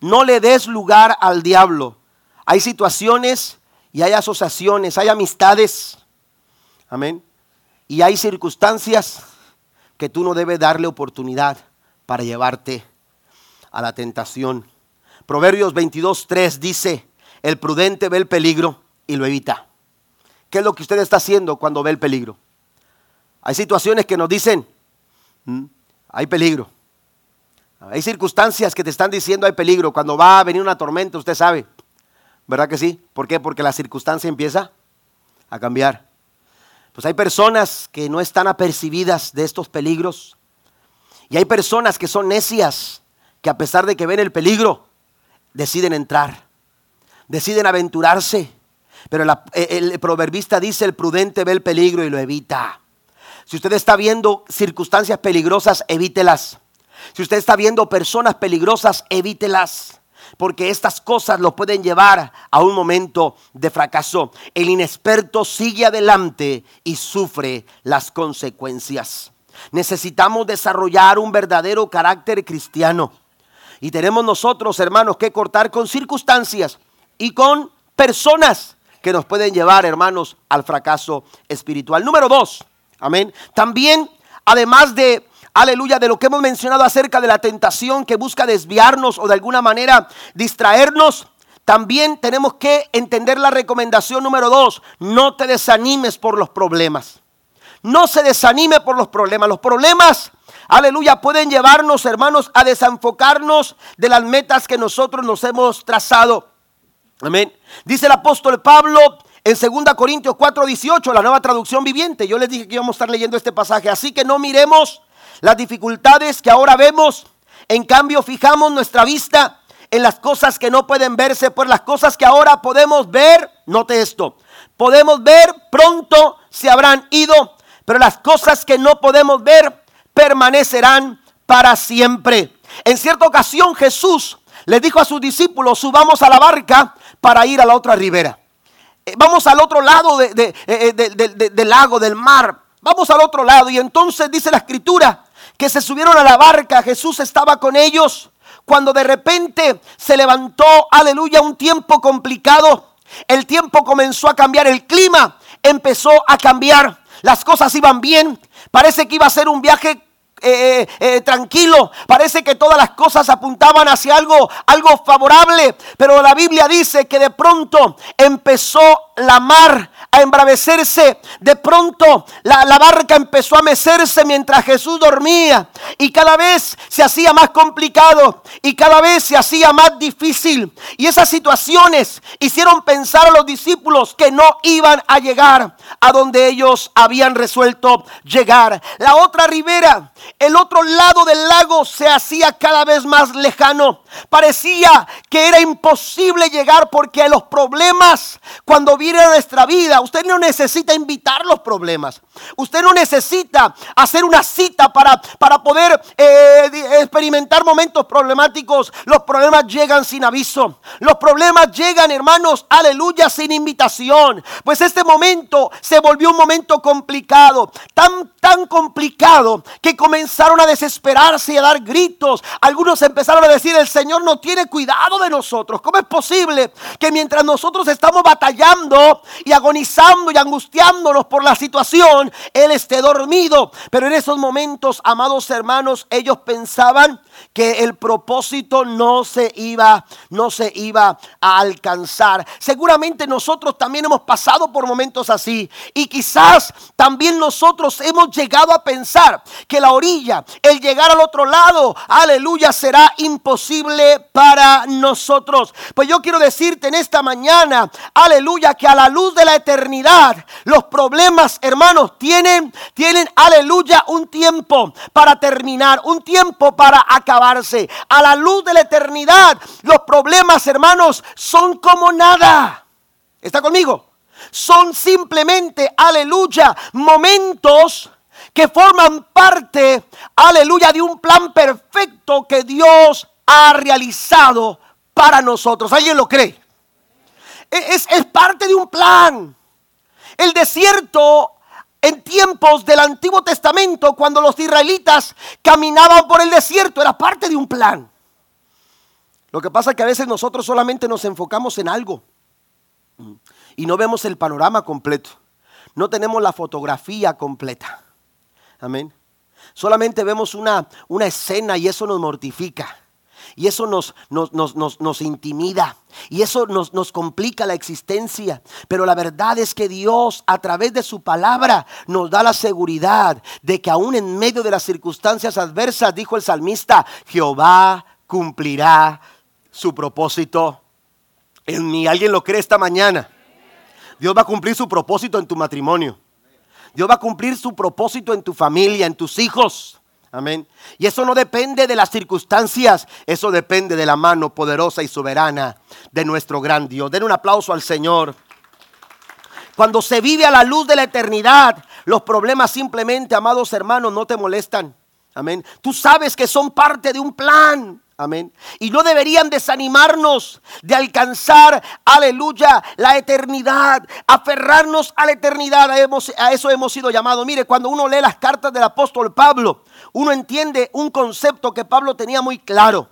No le des lugar al diablo. Hay situaciones y hay asociaciones, hay amistades. Amén. Y hay circunstancias que tú no debes darle oportunidad para llevarte a la tentación. Proverbios 22.3 dice, el prudente ve el peligro y lo evita. ¿Qué es lo que usted está haciendo cuando ve el peligro? Hay situaciones que nos dicen, mm, hay peligro. Hay circunstancias que te están diciendo hay peligro. Cuando va a venir una tormenta, usted sabe. ¿Verdad que sí? ¿Por qué? Porque la circunstancia empieza a cambiar. Pues hay personas que no están apercibidas de estos peligros. Y hay personas que son necias, que a pesar de que ven el peligro, deciden entrar, deciden aventurarse. Pero el proverbista dice, el prudente ve el peligro y lo evita. Si usted está viendo circunstancias peligrosas, evítelas. Si usted está viendo personas peligrosas, evítelas. Porque estas cosas lo pueden llevar a un momento de fracaso. El inexperto sigue adelante y sufre las consecuencias. Necesitamos desarrollar un verdadero carácter cristiano. Y tenemos nosotros, hermanos, que cortar con circunstancias y con personas que nos pueden llevar, hermanos, al fracaso espiritual. Número dos, amén. También, además de, aleluya, de lo que hemos mencionado acerca de la tentación que busca desviarnos o de alguna manera distraernos, también tenemos que entender la recomendación número dos, no te desanimes por los problemas. No se desanime por los problemas. Los problemas aleluya, pueden llevarnos, hermanos, a desenfocarnos de las metas que nosotros nos hemos trazado. Amén. Dice el apóstol Pablo en 2 Corintios 4, 18, la nueva traducción viviente. Yo les dije que íbamos a estar leyendo este pasaje. Así que no miremos las dificultades que ahora vemos. En cambio, fijamos nuestra vista en las cosas que no pueden verse, por las cosas que ahora podemos ver. Note esto. Podemos ver, pronto se habrán ido, pero las cosas que no podemos ver permanecerán para siempre. En cierta ocasión Jesús le dijo a sus discípulos, subamos a la barca para ir a la otra ribera. Eh, vamos al otro lado eh, eh, del lago, del mar. Vamos al otro lado. Y entonces dice la escritura que se subieron a la barca. Jesús estaba con ellos. Cuando de repente se levantó, aleluya, un tiempo complicado. El tiempo comenzó a cambiar. El clima empezó a cambiar. Las cosas iban bien. Parece que iba a ser un viaje eh, eh, tranquilo. Parece que todas las cosas apuntaban hacia algo, algo favorable. Pero la Biblia dice que de pronto empezó la mar a embravecerse. De pronto la, la, barca empezó a mecerse mientras Jesús dormía. Y cada vez se hacía más complicado. Y cada vez se hacía más difícil. Y esas situaciones hicieron pensar a los discípulos que no iban a llegar a donde ellos habían resuelto llegar. La otra ribera, el otro lado del lago se hacía cada vez más lejano. Parecía que era imposible llegar porque los problemas cuando vienen a nuestra vida, usted no necesita invitar los problemas. Usted no necesita hacer una cita para, para poder eh, experimentar momentos problemáticos. Los problemas llegan sin aviso. Los problemas llegan, hermanos, aleluya, sin invitación. Pues este momento se volvió un momento complicado. Tan, tan complicado que comenzaron a desesperarse y a dar gritos. Algunos empezaron a decir, el Señor no tiene cuidado de nosotros. ¿Cómo es posible que mientras nosotros estamos batallando y agonizando y angustiándonos por la situación, Él esté dormido? Pero en esos momentos, amados hermanos, ellos pensaban que el propósito no se iba no se iba a alcanzar. Seguramente nosotros también hemos pasado por momentos así y quizás también nosotros hemos llegado a pensar que la orilla, el llegar al otro lado, aleluya, será imposible para nosotros. Pues yo quiero decirte en esta mañana, aleluya, que a la luz de la eternidad, los problemas, hermanos, tienen tienen aleluya un tiempo para terminar, un tiempo para A la luz de la eternidad, los problemas, hermanos, son como nada. ¿Está conmigo? Son simplemente, aleluya, momentos que forman parte, aleluya, de un plan perfecto que Dios ha realizado para nosotros. ¿Alguien lo cree? E-, es, es parte de un plan. El desierto en tiempos del Antiguo Testamento, cuando los israelitas caminaban por el desierto, era parte de un plan. Lo que pasa es que a veces nosotros solamente nos enfocamos en algo y no vemos el panorama completo. No tenemos la fotografía completa. Amén. Solamente vemos una, una escena y eso nos mortifica. Y eso nos, nos, intimida. Y eso nos, nos complica la existencia. Pero la verdad es que Dios a través de su palabra nos da la seguridad de que aún en medio de las circunstancias adversas, dijo el salmista, Jehová cumplirá su propósito en mí. ¿Alguien lo cree esta mañana? Dios va a cumplir su propósito en tu matrimonio. Dios va a cumplir su propósito en tu familia, en tus hijos. Amén. Y eso no depende de las circunstancias, eso depende de la mano poderosa y soberana de nuestro gran Dios. Den un aplauso al Señor. Cuando se vive a la luz de la eternidad, los problemas simplemente, amados hermanos, no te molestan. Amén. Tú sabes que son parte de un plan. Amén. Y no deberían desanimarnos de alcanzar, aleluya, la eternidad, aferrarnos a la eternidad. A eso hemos sido llamados. Mire, cuando uno lee las cartas del apóstol Pablo, uno entiende un concepto que Pablo tenía muy claro.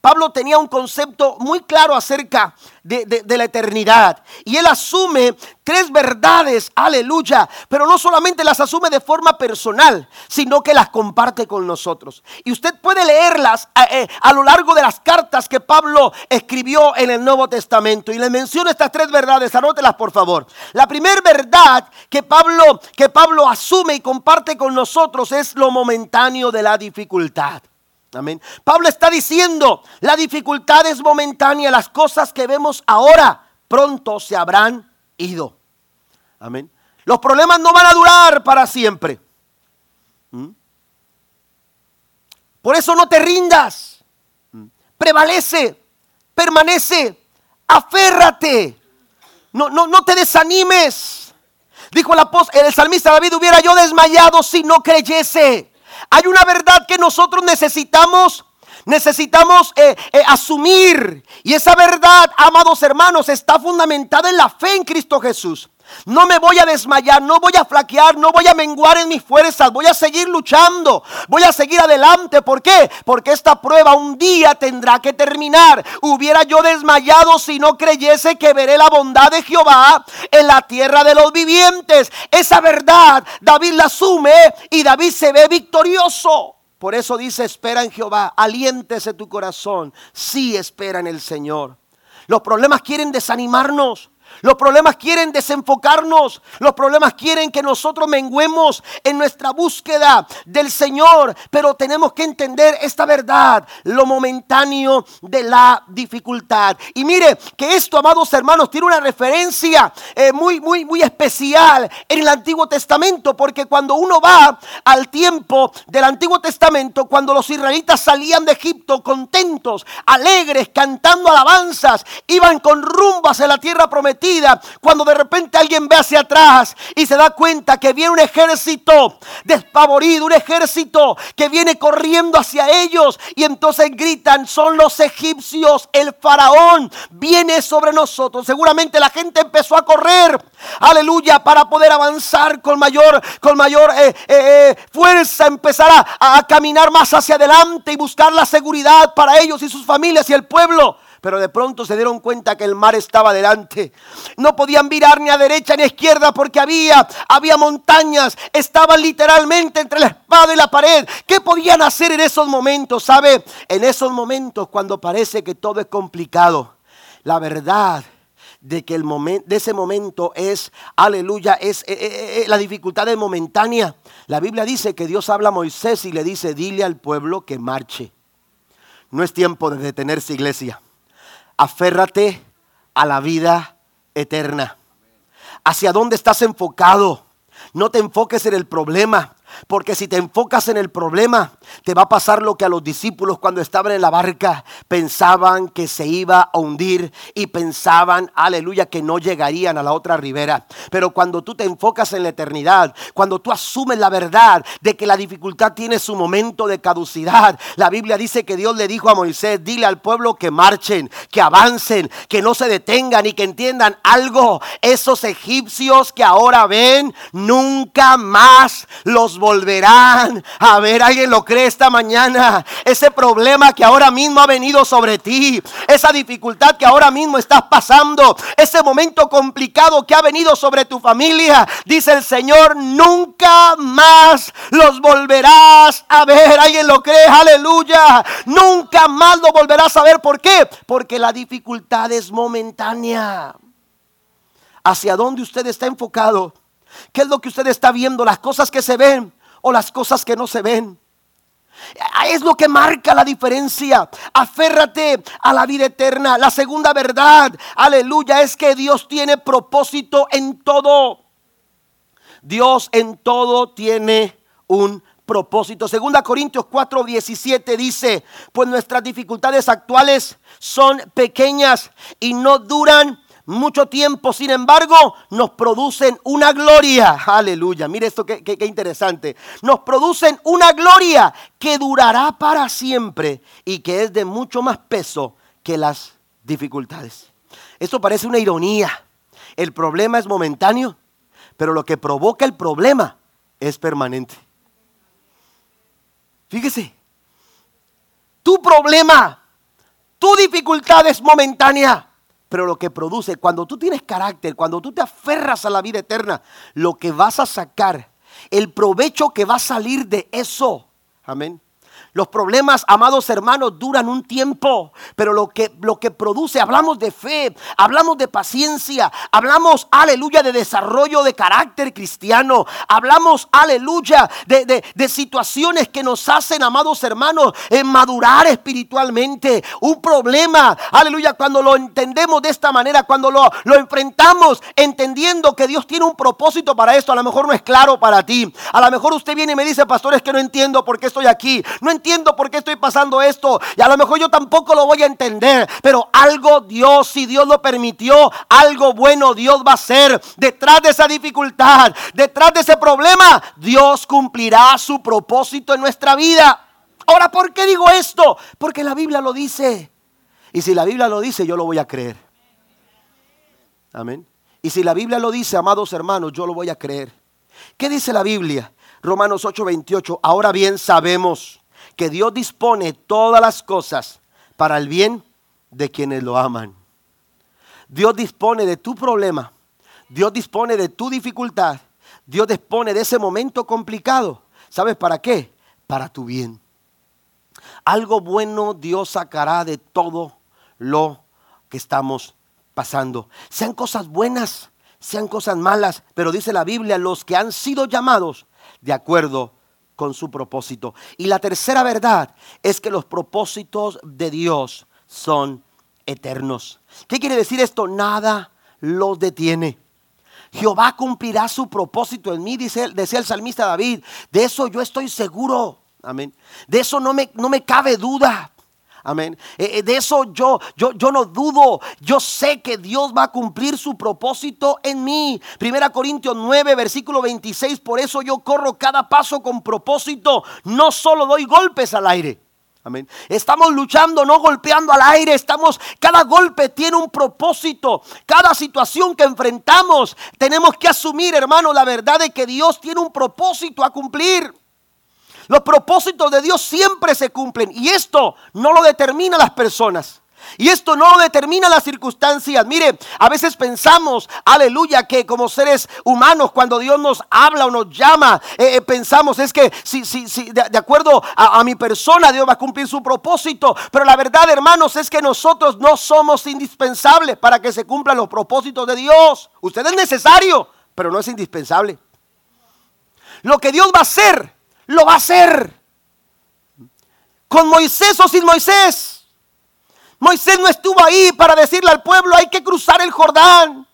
Pablo tenía un concepto muy claro acerca de, la eternidad. Y él asume tres verdades, aleluya, pero no solamente las asume de forma personal, sino que las comparte con nosotros. Y usted puede leerlas eh, eh, a, lo largo de las cartas que Pablo escribió en el Nuevo Testamento. Y le menciono estas tres verdades, anótelas por favor. La primera verdad que Pablo, que Pablo asume y comparte con nosotros es lo momentáneo de la dificultad. Amén. Pablo está diciendo, la dificultad es momentánea, las cosas que vemos ahora pronto se habrán ido. Amén. Los problemas no van a durar para siempre. ¿Mm? Por eso no te rindas. ¿Mm? Prevalece, permanece, aférrate. No, no, no te desanimes. Dijo el, apóstol, el salmista David, hubiera yo desmayado si no creyese. Hay una verdad que nosotros necesitamos necesitamos eh, eh, asumir. Y esa verdad, amados hermanos, está fundamentada en la fe en Cristo Jesús. No me voy a desmayar, no voy a flaquear, no voy a menguar en mis fuerzas, voy a seguir luchando, voy a seguir adelante. ¿Por qué? Porque esta prueba un día tendrá que terminar. Hubiera yo desmayado si no creyese que veré la bondad de Jehová en la tierra de los vivientes. Esa verdad David la asume y David se ve victorioso. Por eso dice, espera en Jehová, aliéntese tu corazón. Sí, espera en el Señor. Los problemas quieren desanimarnos. Los problemas quieren desenfocarnos. Los problemas quieren que nosotros menguemos en nuestra búsqueda del Señor. Pero tenemos que entender esta verdad, lo momentáneo de la dificultad. Y mire que esto, amados hermanos, tiene una referencia eh, muy, muy, muy especial en el Antiguo Testamento. Porque cuando uno va al tiempo del Antiguo Testamento, cuando los israelitas salían de Egipto contentos, alegres, cantando alabanzas, iban con rumbas en la tierra prometida cuando de repente alguien ve hacia atrás y se da cuenta que viene un ejército despavorido, un ejército que viene corriendo hacia ellos y entonces gritan, son los egipcios, el faraón viene sobre nosotros. Seguramente la gente empezó a correr, aleluya, para poder avanzar con mayor, con mayor eh, eh, eh, fuerza, empezar a, a caminar más hacia adelante y buscar la seguridad para ellos y sus familias y el pueblo. Pero de pronto se dieron cuenta que el mar estaba delante. No podían mirar ni a derecha ni a izquierda porque había, había montañas, estaban literalmente entre la espada y la pared. ¿Qué podían hacer en esos momentos? ¿Sabe? En esos momentos cuando parece que todo es complicado, la verdad de que el momento de ese momento es aleluya es eh, eh, eh, la dificultad es momentánea la Biblia dice que Dios habla a Moisés y le dice dile al pueblo que marche no es tiempo de detenerse iglesia aférrate a la vida eterna. ¿Hacia dónde estás enfocado? No te enfoques en el problema. Porque si te enfocas en el problema, te va a pasar lo que a los discípulos cuando estaban en la barca pensaban que se iba a hundir y pensaban, aleluya, que no llegarían a la otra ribera. Pero cuando tú te enfocas en la eternidad, cuando tú asumes la verdad de que la dificultad tiene su momento de caducidad, la Biblia dice que Dios le dijo a Moisés, dile al pueblo que marchen, que avancen, que no se detengan y que entiendan algo. Esos egipcios que ahora ven, nunca más los volverán a ver. ¿Alguien lo cree esta mañana? Ese problema que ahora mismo ha venido sobre ti, esa dificultad que ahora mismo estás pasando, ese momento complicado que ha venido sobre tu familia, dice el Señor, nunca más los volverás a ver. ¿Alguien lo cree? Aleluya. Nunca más lo volverás a ver. ¿Por qué? Porque la dificultad es momentánea. ¿Hacia dónde usted está enfocado? ¿Qué es lo que usted está viendo? ¿Las cosas que se ven o las cosas que no se ven? Es lo que marca la diferencia. Aférrate a la vida eterna. La segunda verdad, aleluya, es que Dios tiene propósito en todo. Dios en todo tiene un propósito. Segunda Corintios 4, 17 dice, pues nuestras dificultades actuales son pequeñas y no duran mucho tiempo, sin embargo, nos producen una gloria. Aleluya. Mire esto que, interesante. Nos producen una gloria que durará para siempre y que es de mucho más peso que las dificultades. Esto parece una ironía. El problema es momentáneo, pero lo que provoca el problema es permanente. Fíjese, tu problema, tu dificultad es momentánea pero lo que produce, cuando tú tienes carácter, cuando tú te aferras a la vida eterna, lo que vas a sacar, el provecho que va a salir de eso, amén, los problemas, amados hermanos, duran un tiempo, pero lo que, lo que produce, hablamos de fe, hablamos de paciencia, hablamos, aleluya, de desarrollo de carácter cristiano, hablamos, aleluya, de, de, situaciones que nos hacen, amados hermanos, en madurar espiritualmente. Un problema, aleluya, cuando lo entendemos de esta manera, cuando lo, lo enfrentamos entendiendo que Dios tiene un propósito para esto, a lo mejor no es claro para ti. A lo mejor usted viene y me dice, pastor, es que no entiendo por qué estoy aquí. No por qué estoy pasando esto. Y a lo mejor yo tampoco lo voy a entender. Pero algo Dios, si Dios lo permitió, algo bueno Dios va a hacer. Detrás de esa dificultad, detrás de ese problema, Dios cumplirá su propósito en nuestra vida. Ahora, ¿por qué digo esto? Porque la Biblia lo dice. Y si la Biblia lo dice, yo lo voy a creer. Amén. Y si la Biblia lo dice, amados hermanos, yo lo voy a creer. ¿Qué dice la Biblia? Romanos 8:28. Ahora bien sabemos que Dios dispone todas las cosas para el bien de quienes lo aman. Dios dispone de tu problema. Dios dispone de tu dificultad. Dios dispone de ese momento complicado. ¿Sabes para qué? Para tu bien. Algo bueno Dios sacará de todo lo que estamos pasando. Sean cosas buenas, sean cosas malas, pero dice la Biblia, los que han sido llamados de acuerdo con su propósito. Y la tercera verdad es que los propósitos de Dios son eternos. ¿Qué quiere decir esto? Nada los detiene. Jehová cumplirá su propósito en mí, dice, decía el salmista David. De eso yo estoy seguro. Amén. De eso no me, no me cabe duda. Amén. Eh, eh, de eso yo, yo, yo no dudo. Yo sé que Dios va a cumplir su propósito en mí. Primera Corintios 9, versículo 26. Por eso yo corro cada paso con propósito. No solo doy golpes al aire. Amén. Estamos luchando, no golpeando al aire. Estamos, cada golpe tiene un propósito. Cada situación que enfrentamos, tenemos que asumir, hermano, la verdad de que Dios tiene un propósito a cumplir. Los propósitos de Dios siempre se cumplen y esto no lo determina las personas. Y esto no determina las circunstancias. Mire, a veces pensamos, aleluya, que como seres humanos, cuando Dios nos habla o nos llama, eh, eh, pensamos, es que si, si, si de, acuerdo a, a, mi persona, Dios va a cumplir su propósito. Pero la verdad, hermanos, es que nosotros no somos indispensables para que se cumplan los propósitos de Dios. Usted es necesario, pero no es indispensable. Lo que Dios va a hacer, lo va a hacer. Con Moisés o sin Moisés. Moisés no estuvo ahí para decirle al pueblo, hay que cruzar el Jordán.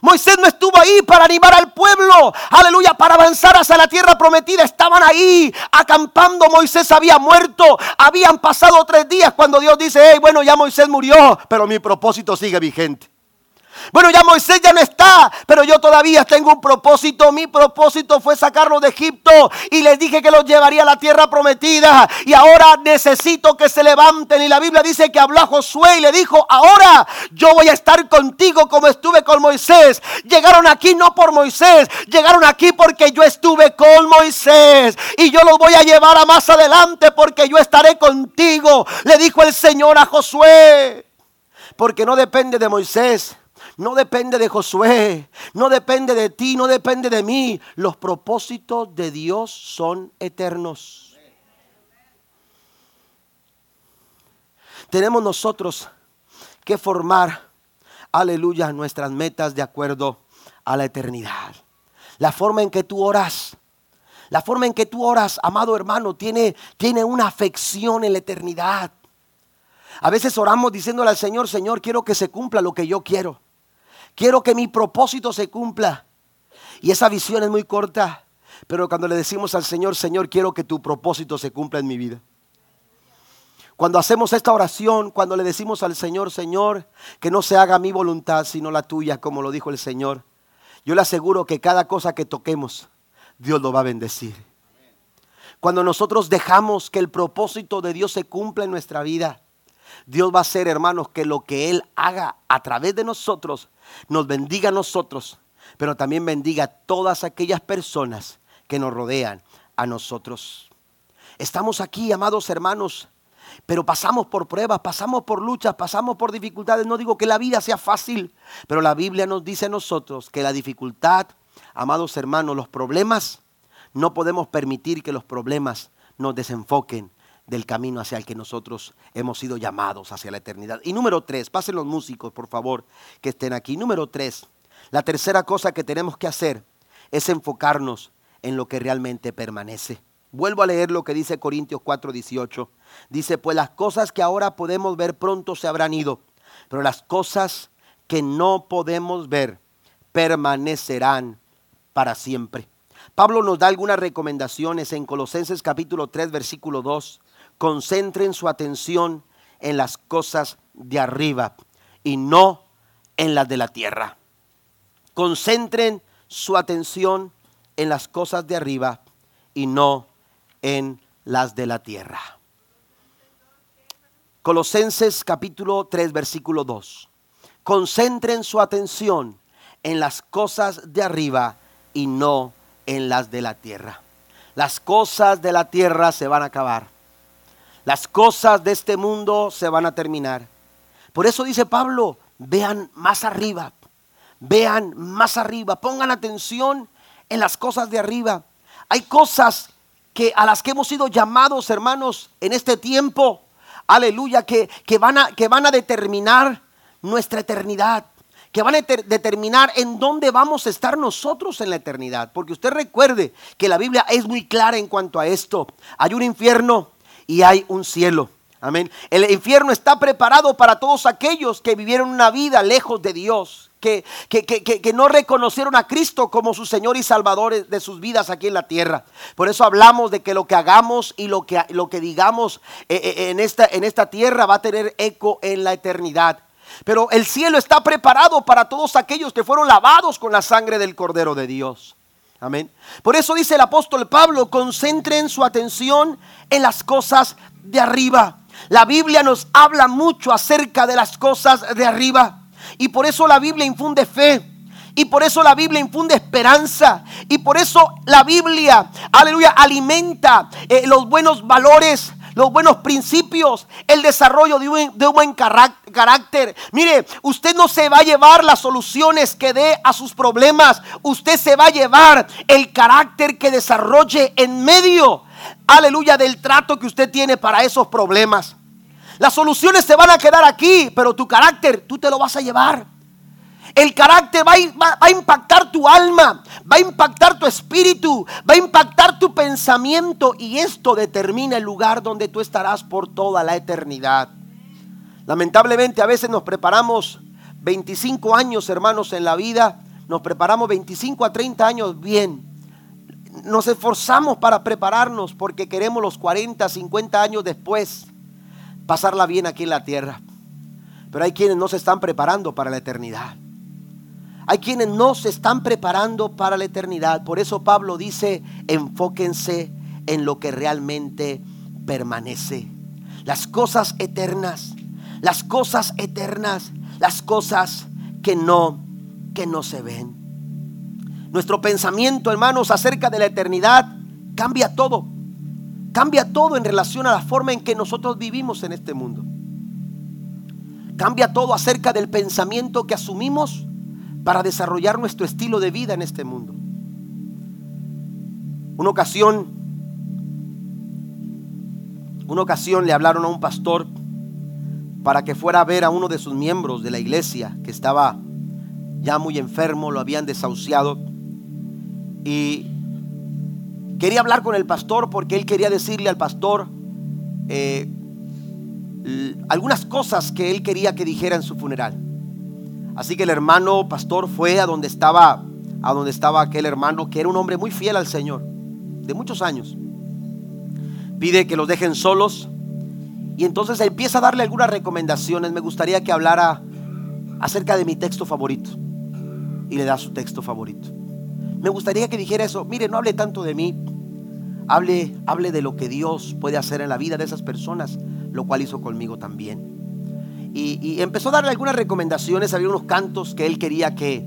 Moisés no estuvo ahí para animar al pueblo, aleluya, para avanzar hacia la tierra prometida. Estaban ahí acampando. Moisés había muerto. Habían pasado tres días cuando Dios dice, hey, bueno, ya Moisés murió, pero mi propósito sigue vigente. Bueno, ya Moisés ya no está, pero yo todavía tengo un propósito. Mi propósito fue sacarlo de Egipto y les dije que los llevaría a la tierra prometida. Y ahora necesito que se levanten. Y la Biblia dice que habló a Josué y le dijo, ahora yo voy a estar contigo como estuve con Moisés. Llegaron aquí no por Moisés, llegaron aquí porque yo estuve con Moisés. Y yo los voy a llevar a más adelante porque yo estaré contigo. Le dijo el Señor a Josué. Porque no depende de Moisés no depende de Josué, no depende de ti, no depende de mí. Los propósitos de Dios son eternos. Tenemos nosotros que formar, aleluya, nuestras metas de acuerdo a la eternidad. La forma en que tú oras, la forma en que tú oras, amado hermano, tiene, tiene una afección en la eternidad. A veces oramos diciéndole al Señor, Señor, quiero que se cumpla lo que yo quiero. Quiero que mi propósito se cumpla. Y esa visión es muy corta. Pero cuando le decimos al Señor, Señor, quiero que tu propósito se cumpla en mi vida. Cuando hacemos esta oración, cuando le decimos al Señor, Señor, que no se haga mi voluntad, sino la tuya, como lo dijo el Señor, yo le aseguro que cada cosa que toquemos, Dios lo va a bendecir. Cuando nosotros dejamos que el propósito de Dios se cumpla en nuestra vida, Dios va a hacer, hermanos, que lo que Él haga a través de nosotros nos bendiga a nosotros, pero también bendiga a todas aquellas personas que nos rodean a nosotros. Estamos aquí, amados hermanos, pero pasamos por pruebas, pasamos por luchas, pasamos por dificultades. No digo que la vida sea fácil, pero la Biblia nos dice a nosotros que la dificultad, amados hermanos, los problemas, no podemos permitir que los problemas nos desenfoquen del camino hacia el que nosotros hemos sido llamados hacia la eternidad. Y número tres, pasen los músicos, por favor, que estén aquí. Número tres, la tercera cosa que tenemos que hacer es enfocarnos en lo que realmente permanece. Vuelvo a leer lo que dice Corintios 4:18. Dice, pues las cosas que ahora podemos ver pronto se habrán ido, pero las cosas que no podemos ver permanecerán para siempre. Pablo nos da algunas recomendaciones en Colosenses capítulo 3, versículo 2 concentren su atención en las cosas de arriba y no en las de la tierra. Concentren su atención en las cosas de arriba y no en las de la tierra. Colosenses capítulo 3 versículo 2. Concentren su atención en las cosas de arriba y no en las de la tierra. Las cosas de la tierra se van a acabar las cosas de este mundo se van a terminar. Por eso dice Pablo, vean más arriba, vean más arriba, pongan atención en las cosas de arriba. Hay cosas que a las que hemos sido llamados, hermanos, en este tiempo, aleluya, que, que, van, a, que van a determinar nuestra eternidad que van a determinar en dónde vamos a estar nosotros en la eternidad. Porque usted recuerde que la Biblia es muy clara en cuanto a esto. Hay un infierno, y hay un cielo. Amén. El infierno está preparado para todos aquellos que vivieron una vida lejos de Dios, que, que, no reconocieron a Cristo como su Señor y Salvador de sus vidas aquí en la tierra. Por eso hablamos de que lo que hagamos y lo que, lo que digamos eh, eh, en, esta, en esta tierra va a tener eco en la eternidad. Pero el cielo está preparado para todos aquellos que fueron lavados con la sangre del Cordero de Dios. Amén. Por eso dice el apóstol Pablo, concentren su atención en las cosas de arriba. La Biblia nos habla mucho acerca de las cosas de arriba. Y por eso la Biblia infunde fe. Y por eso la Biblia infunde esperanza. Y por eso la Biblia, aleluya, alimenta eh, los buenos valores, los buenos principios, el desarrollo de un, de un buen carácter. Mire, usted no se va a llevar las soluciones que dé a sus problemas, usted se va a llevar el carácter que desarrolle en medio, aleluya, del trato que usted tiene para esos problemas. Las soluciones se van a quedar aquí, pero tu carácter tú te lo vas a llevar. El carácter va a, impactar tu alma, va a impactar tu espíritu, va a impactar tu pensamiento y esto determina el lugar donde tú estarás por toda la eternidad. Lamentablemente a veces nos preparamos 25 años, hermanos, en la vida, nos preparamos 25 a 30 años bien. Nos esforzamos para prepararnos porque queremos los 40, 50 años después pasarla bien aquí en la tierra. Pero hay quienes no se están preparando para la eternidad. Hay quienes no se están preparando para la eternidad. Por eso Pablo dice, enfóquense en lo que realmente permanece. Las cosas eternas, las cosas eternas, las cosas que no, que no se ven. Nuestro pensamiento, hermanos, acerca de la eternidad cambia todo. Cambia todo en relación a la forma en que nosotros vivimos en este mundo. Cambia todo acerca del pensamiento que asumimos para desarrollar nuestro estilo de vida en este mundo. Una ocasión, una ocasión le hablaron a un pastor para que fuera a ver a uno de sus miembros de la iglesia que estaba ya muy enfermo, lo habían desahuciado y quería hablar con el pastor porque él quería decirle al pastor eh, algunas cosas que él quería que dijera en su funeral. Así que el hermano pastor fue a donde estaba, a donde estaba aquel hermano que era un hombre muy fiel al Señor, de muchos años. Pide que los dejen solos y entonces empieza a darle algunas recomendaciones. Me gustaría que hablara acerca de mi texto favorito y le da su texto favorito. Me gustaría que dijera eso. Mire, no hable tanto de mí. Hable, hable de lo que Dios puede hacer en la vida de esas personas, lo cual hizo conmigo también. Y, empezó a darle algunas recomendaciones, había unos cantos que él quería que,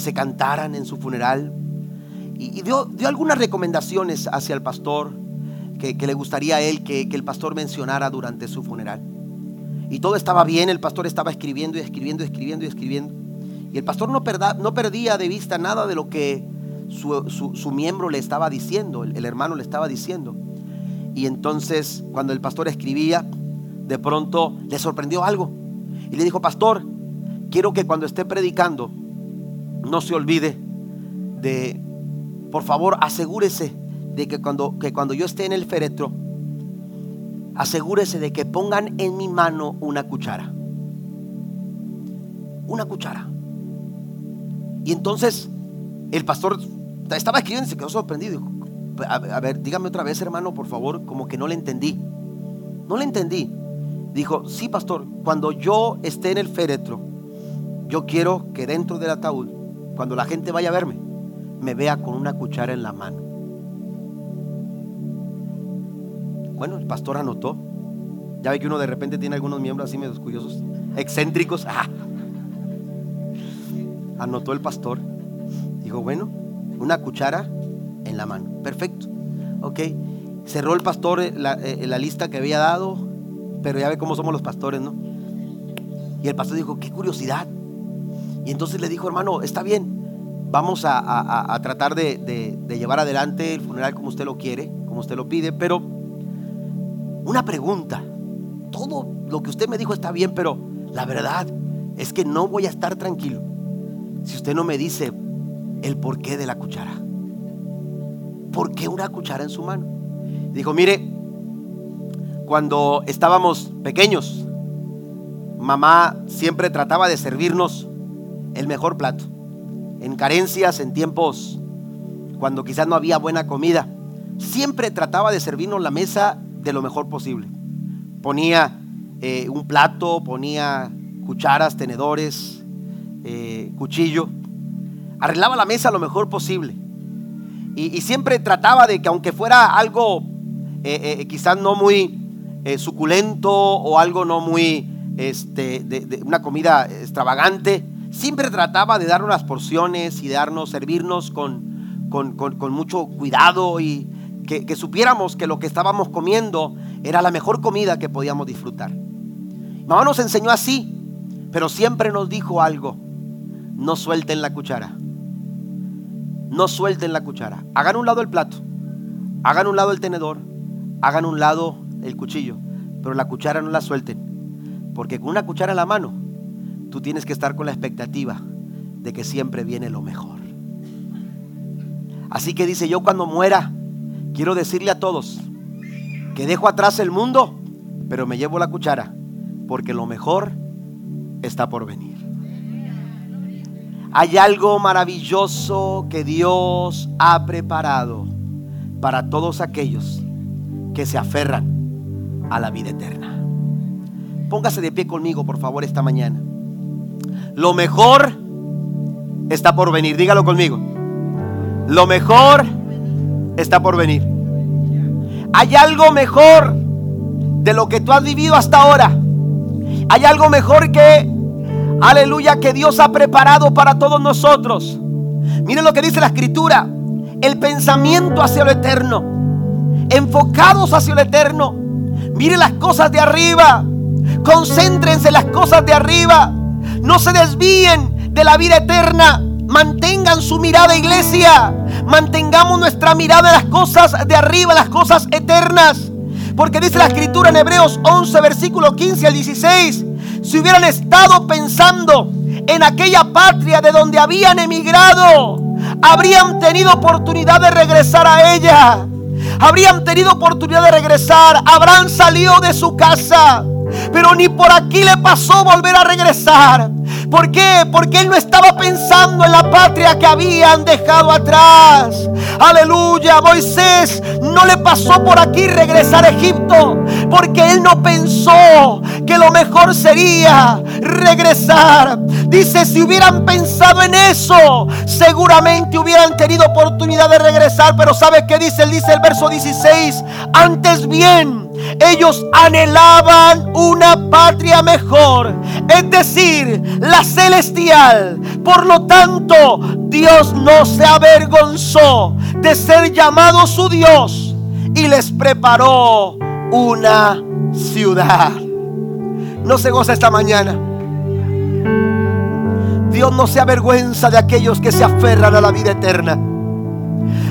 se cantaran en su funeral. Y, dio, dio, algunas recomendaciones hacia el pastor que, le gustaría a él que, el pastor mencionara durante su funeral. Y todo estaba bien, el pastor estaba escribiendo y escribiendo escribiendo y escribiendo. Y el pastor no, no perdía de vista nada de lo que su, miembro le estaba diciendo, el hermano le estaba diciendo. Y entonces cuando el pastor escribía, de pronto le sorprendió algo. Y le dijo, pastor, quiero que cuando esté predicando, no se olvide de, por favor, asegúrese de que cuando, que cuando yo esté en el féretro, asegúrese de que pongan en mi mano una cuchara. Una cuchara. Y entonces el pastor estaba escribiendo y se quedó sorprendido. a, a ver, dígame otra vez, hermano, por favor, como que no le entendí. No le entendí dijo, sí, pastor, cuando yo esté en el féretro, yo quiero que dentro del ataúd, cuando la gente vaya a verme, me vea con una cuchara en la mano. Bueno, el pastor anotó. Ya ve que uno de repente tiene algunos miembros así medio curiosos, excéntricos. Ah. Anotó el pastor. Dijo, bueno, una cuchara en la mano. Perfecto. Ok. Cerró el pastor la, eh, la lista que había dado pero ya ve cómo somos los pastores, ¿no? Y el pastor dijo, qué curiosidad. Y entonces le dijo, hermano, está bien, vamos a, tratar de, llevar adelante el funeral como usted lo quiere, como usted lo pide, pero una pregunta, todo lo que usted me dijo está bien, pero la verdad es que no voy a estar tranquilo si usted no me dice el porqué de la cuchara. ¿Por qué una cuchara en su mano? Dijo, mire, cuando estábamos pequeños, mamá siempre trataba de servirnos el mejor plato. En carencias, en tiempos cuando quizás no había buena comida, siempre trataba de servirnos la mesa de lo mejor posible. Ponía eh, un plato, ponía cucharas, tenedores, eh, cuchillo. Arreglaba la mesa lo mejor posible. Y, siempre trataba de que aunque fuera algo eh, quizás no muy eh, suculento o algo no muy, este, de, una comida extravagante. Siempre trataba de dar unas porciones y darnos, servirnos con, con, mucho cuidado y que, supiéramos que lo que estábamos comiendo era la mejor comida que podíamos disfrutar. Mamá nos enseñó así, pero siempre nos dijo algo. No suelten la cuchara. No suelten la cuchara. Hagan un lado el plato. Hagan un lado el tenedor. Hagan un lado el cuchillo. Pero la cuchara no la suelten. Porque con una cuchara en la mano, tú tienes que estar con la expectativa de que siempre viene lo mejor. Así que dice, yo cuando muera, quiero decirle a todos que dejo atrás el mundo, pero me llevo la cuchara, porque lo mejor está por venir. Hay algo maravilloso que Dios ha preparado para todos aquellos que se aferran a la vida eterna. Póngase de pie conmigo, por favor, esta mañana. Lo mejor está por venir. Dígalo conmigo. Lo mejor está por venir. Hay algo mejor de lo que tú has vivido hasta ahora. Hay algo mejor que, aleluya, que Dios ha preparado para todos nosotros. Miren lo que dice la escritura. El pensamiento hacia lo eterno. Enfocados hacia lo eterno. Miren las cosas de arriba. Concéntrense en las cosas de arriba. No se desvíen de la vida eterna. Mantengan su mirada, iglesia. Mantengamos nuestra mirada en las cosas de arriba, las cosas eternas. Porque dice la escritura en Hebreos 11, versículo 15 al 16. Si hubieran estado pensando en aquella patria de donde habían emigrado, habrían tenido oportunidad de regresar a ella. Habrían tenido oportunidad de regresar. Habrán salido de su casa. Pero ni por aquí le pasó volver a regresar. ¿Por qué? Porque él no estaba pensando en la patria que habían dejado atrás. Aleluya, Moisés no le pasó por aquí regresar a Egipto. Porque él no pensó que lo mejor sería regresar. Dice, si hubieran pensado en eso, seguramente hubieran tenido oportunidad de regresar. Pero ¿sabe qué dice? Él dice el verso 16. Antes bien ellos anhelaban una patria mejor, es decir, la celestial. Por lo tanto, Dios no se avergonzó de ser llamado su Dios y les preparó una ciudad. No se goza esta mañana. Dios no se avergüenza de aquellos que se aferran a la vida eterna.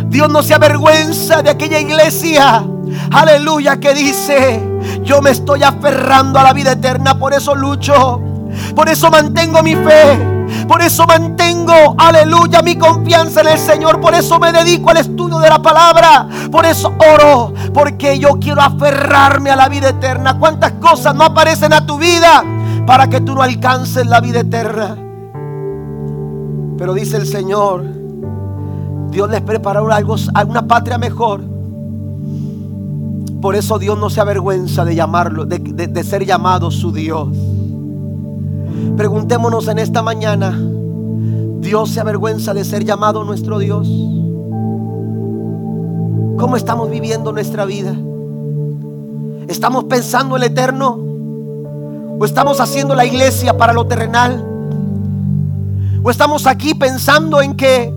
Dios no se avergüenza de aquella iglesia aleluya, que dice, yo me estoy aferrando a la vida eterna, por eso lucho, por eso mantengo mi fe. Por eso mantengo, aleluya, mi confianza en el Señor. Por eso me dedico al estudio de la palabra. Por eso oro. Porque yo quiero aferrarme a la vida eterna. ¿Cuántas cosas no aparecen a tu vida para que tú no alcances la vida eterna? Pero dice el Señor, Dios les preparó algo, una patria mejor. Por eso Dios no se avergüenza de llamarlo, de, ser llamado su Dios. Preguntémonos en esta mañana, ¿Dios se avergüenza de ser llamado nuestro Dios? ¿Cómo estamos viviendo nuestra vida? ¿Estamos pensando en el eterno? ¿O estamos haciendo la iglesia para lo terrenal? ¿O estamos aquí pensando en que,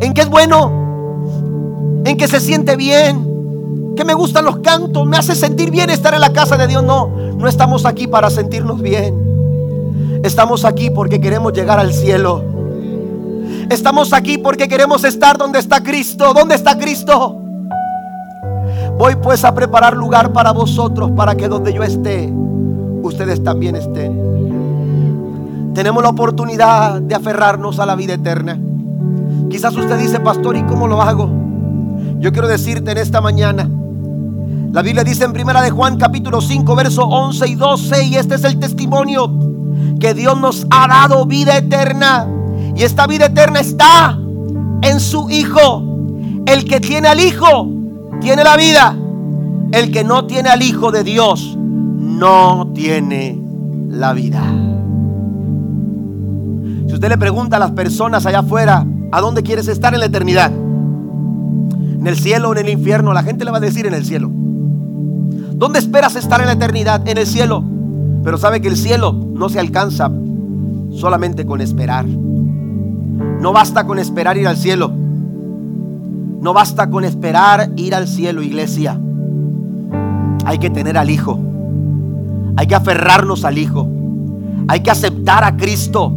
en que es bueno? ¿En que se siente bien? Que me gustan los cantos, me hace sentir bien estar en la casa de Dios. No, no estamos aquí para sentirnos bien. Estamos aquí porque queremos llegar al cielo. Estamos aquí porque queremos estar donde está Cristo. ¿Dónde está Cristo? Voy pues a preparar lugar para vosotros, para que donde yo esté, ustedes también estén. Tenemos la oportunidad de aferrarnos a la vida eterna. Quizás usted dice, pastor, ¿y cómo lo hago? Yo quiero decirte en esta mañana, la Biblia dice en primera de Juan capítulo 5 verso 11 y 12 y este es el testimonio que Dios nos ha dado vida eterna y esta vida eterna está en su Hijo. El que tiene al Hijo tiene la vida. El que no tiene al Hijo de Dios no tiene la vida. Si usted le pregunta a las personas allá afuera, ¿a dónde quieres estar en la eternidad? ¿En el cielo o en el infierno? La gente le va a decir en el cielo. ¿Dónde esperas estar en la eternidad? En el cielo. Pero sabe que el cielo no se alcanza solamente con esperar. No basta con esperar ir al cielo. No basta con esperar ir al cielo, iglesia. Hay que tener al Hijo. Hay que aferrarnos al Hijo. Hay que aceptar a Cristo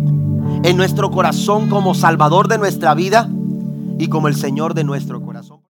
en nuestro corazón como Salvador de nuestra vida y como el Señor de nuestro corazón.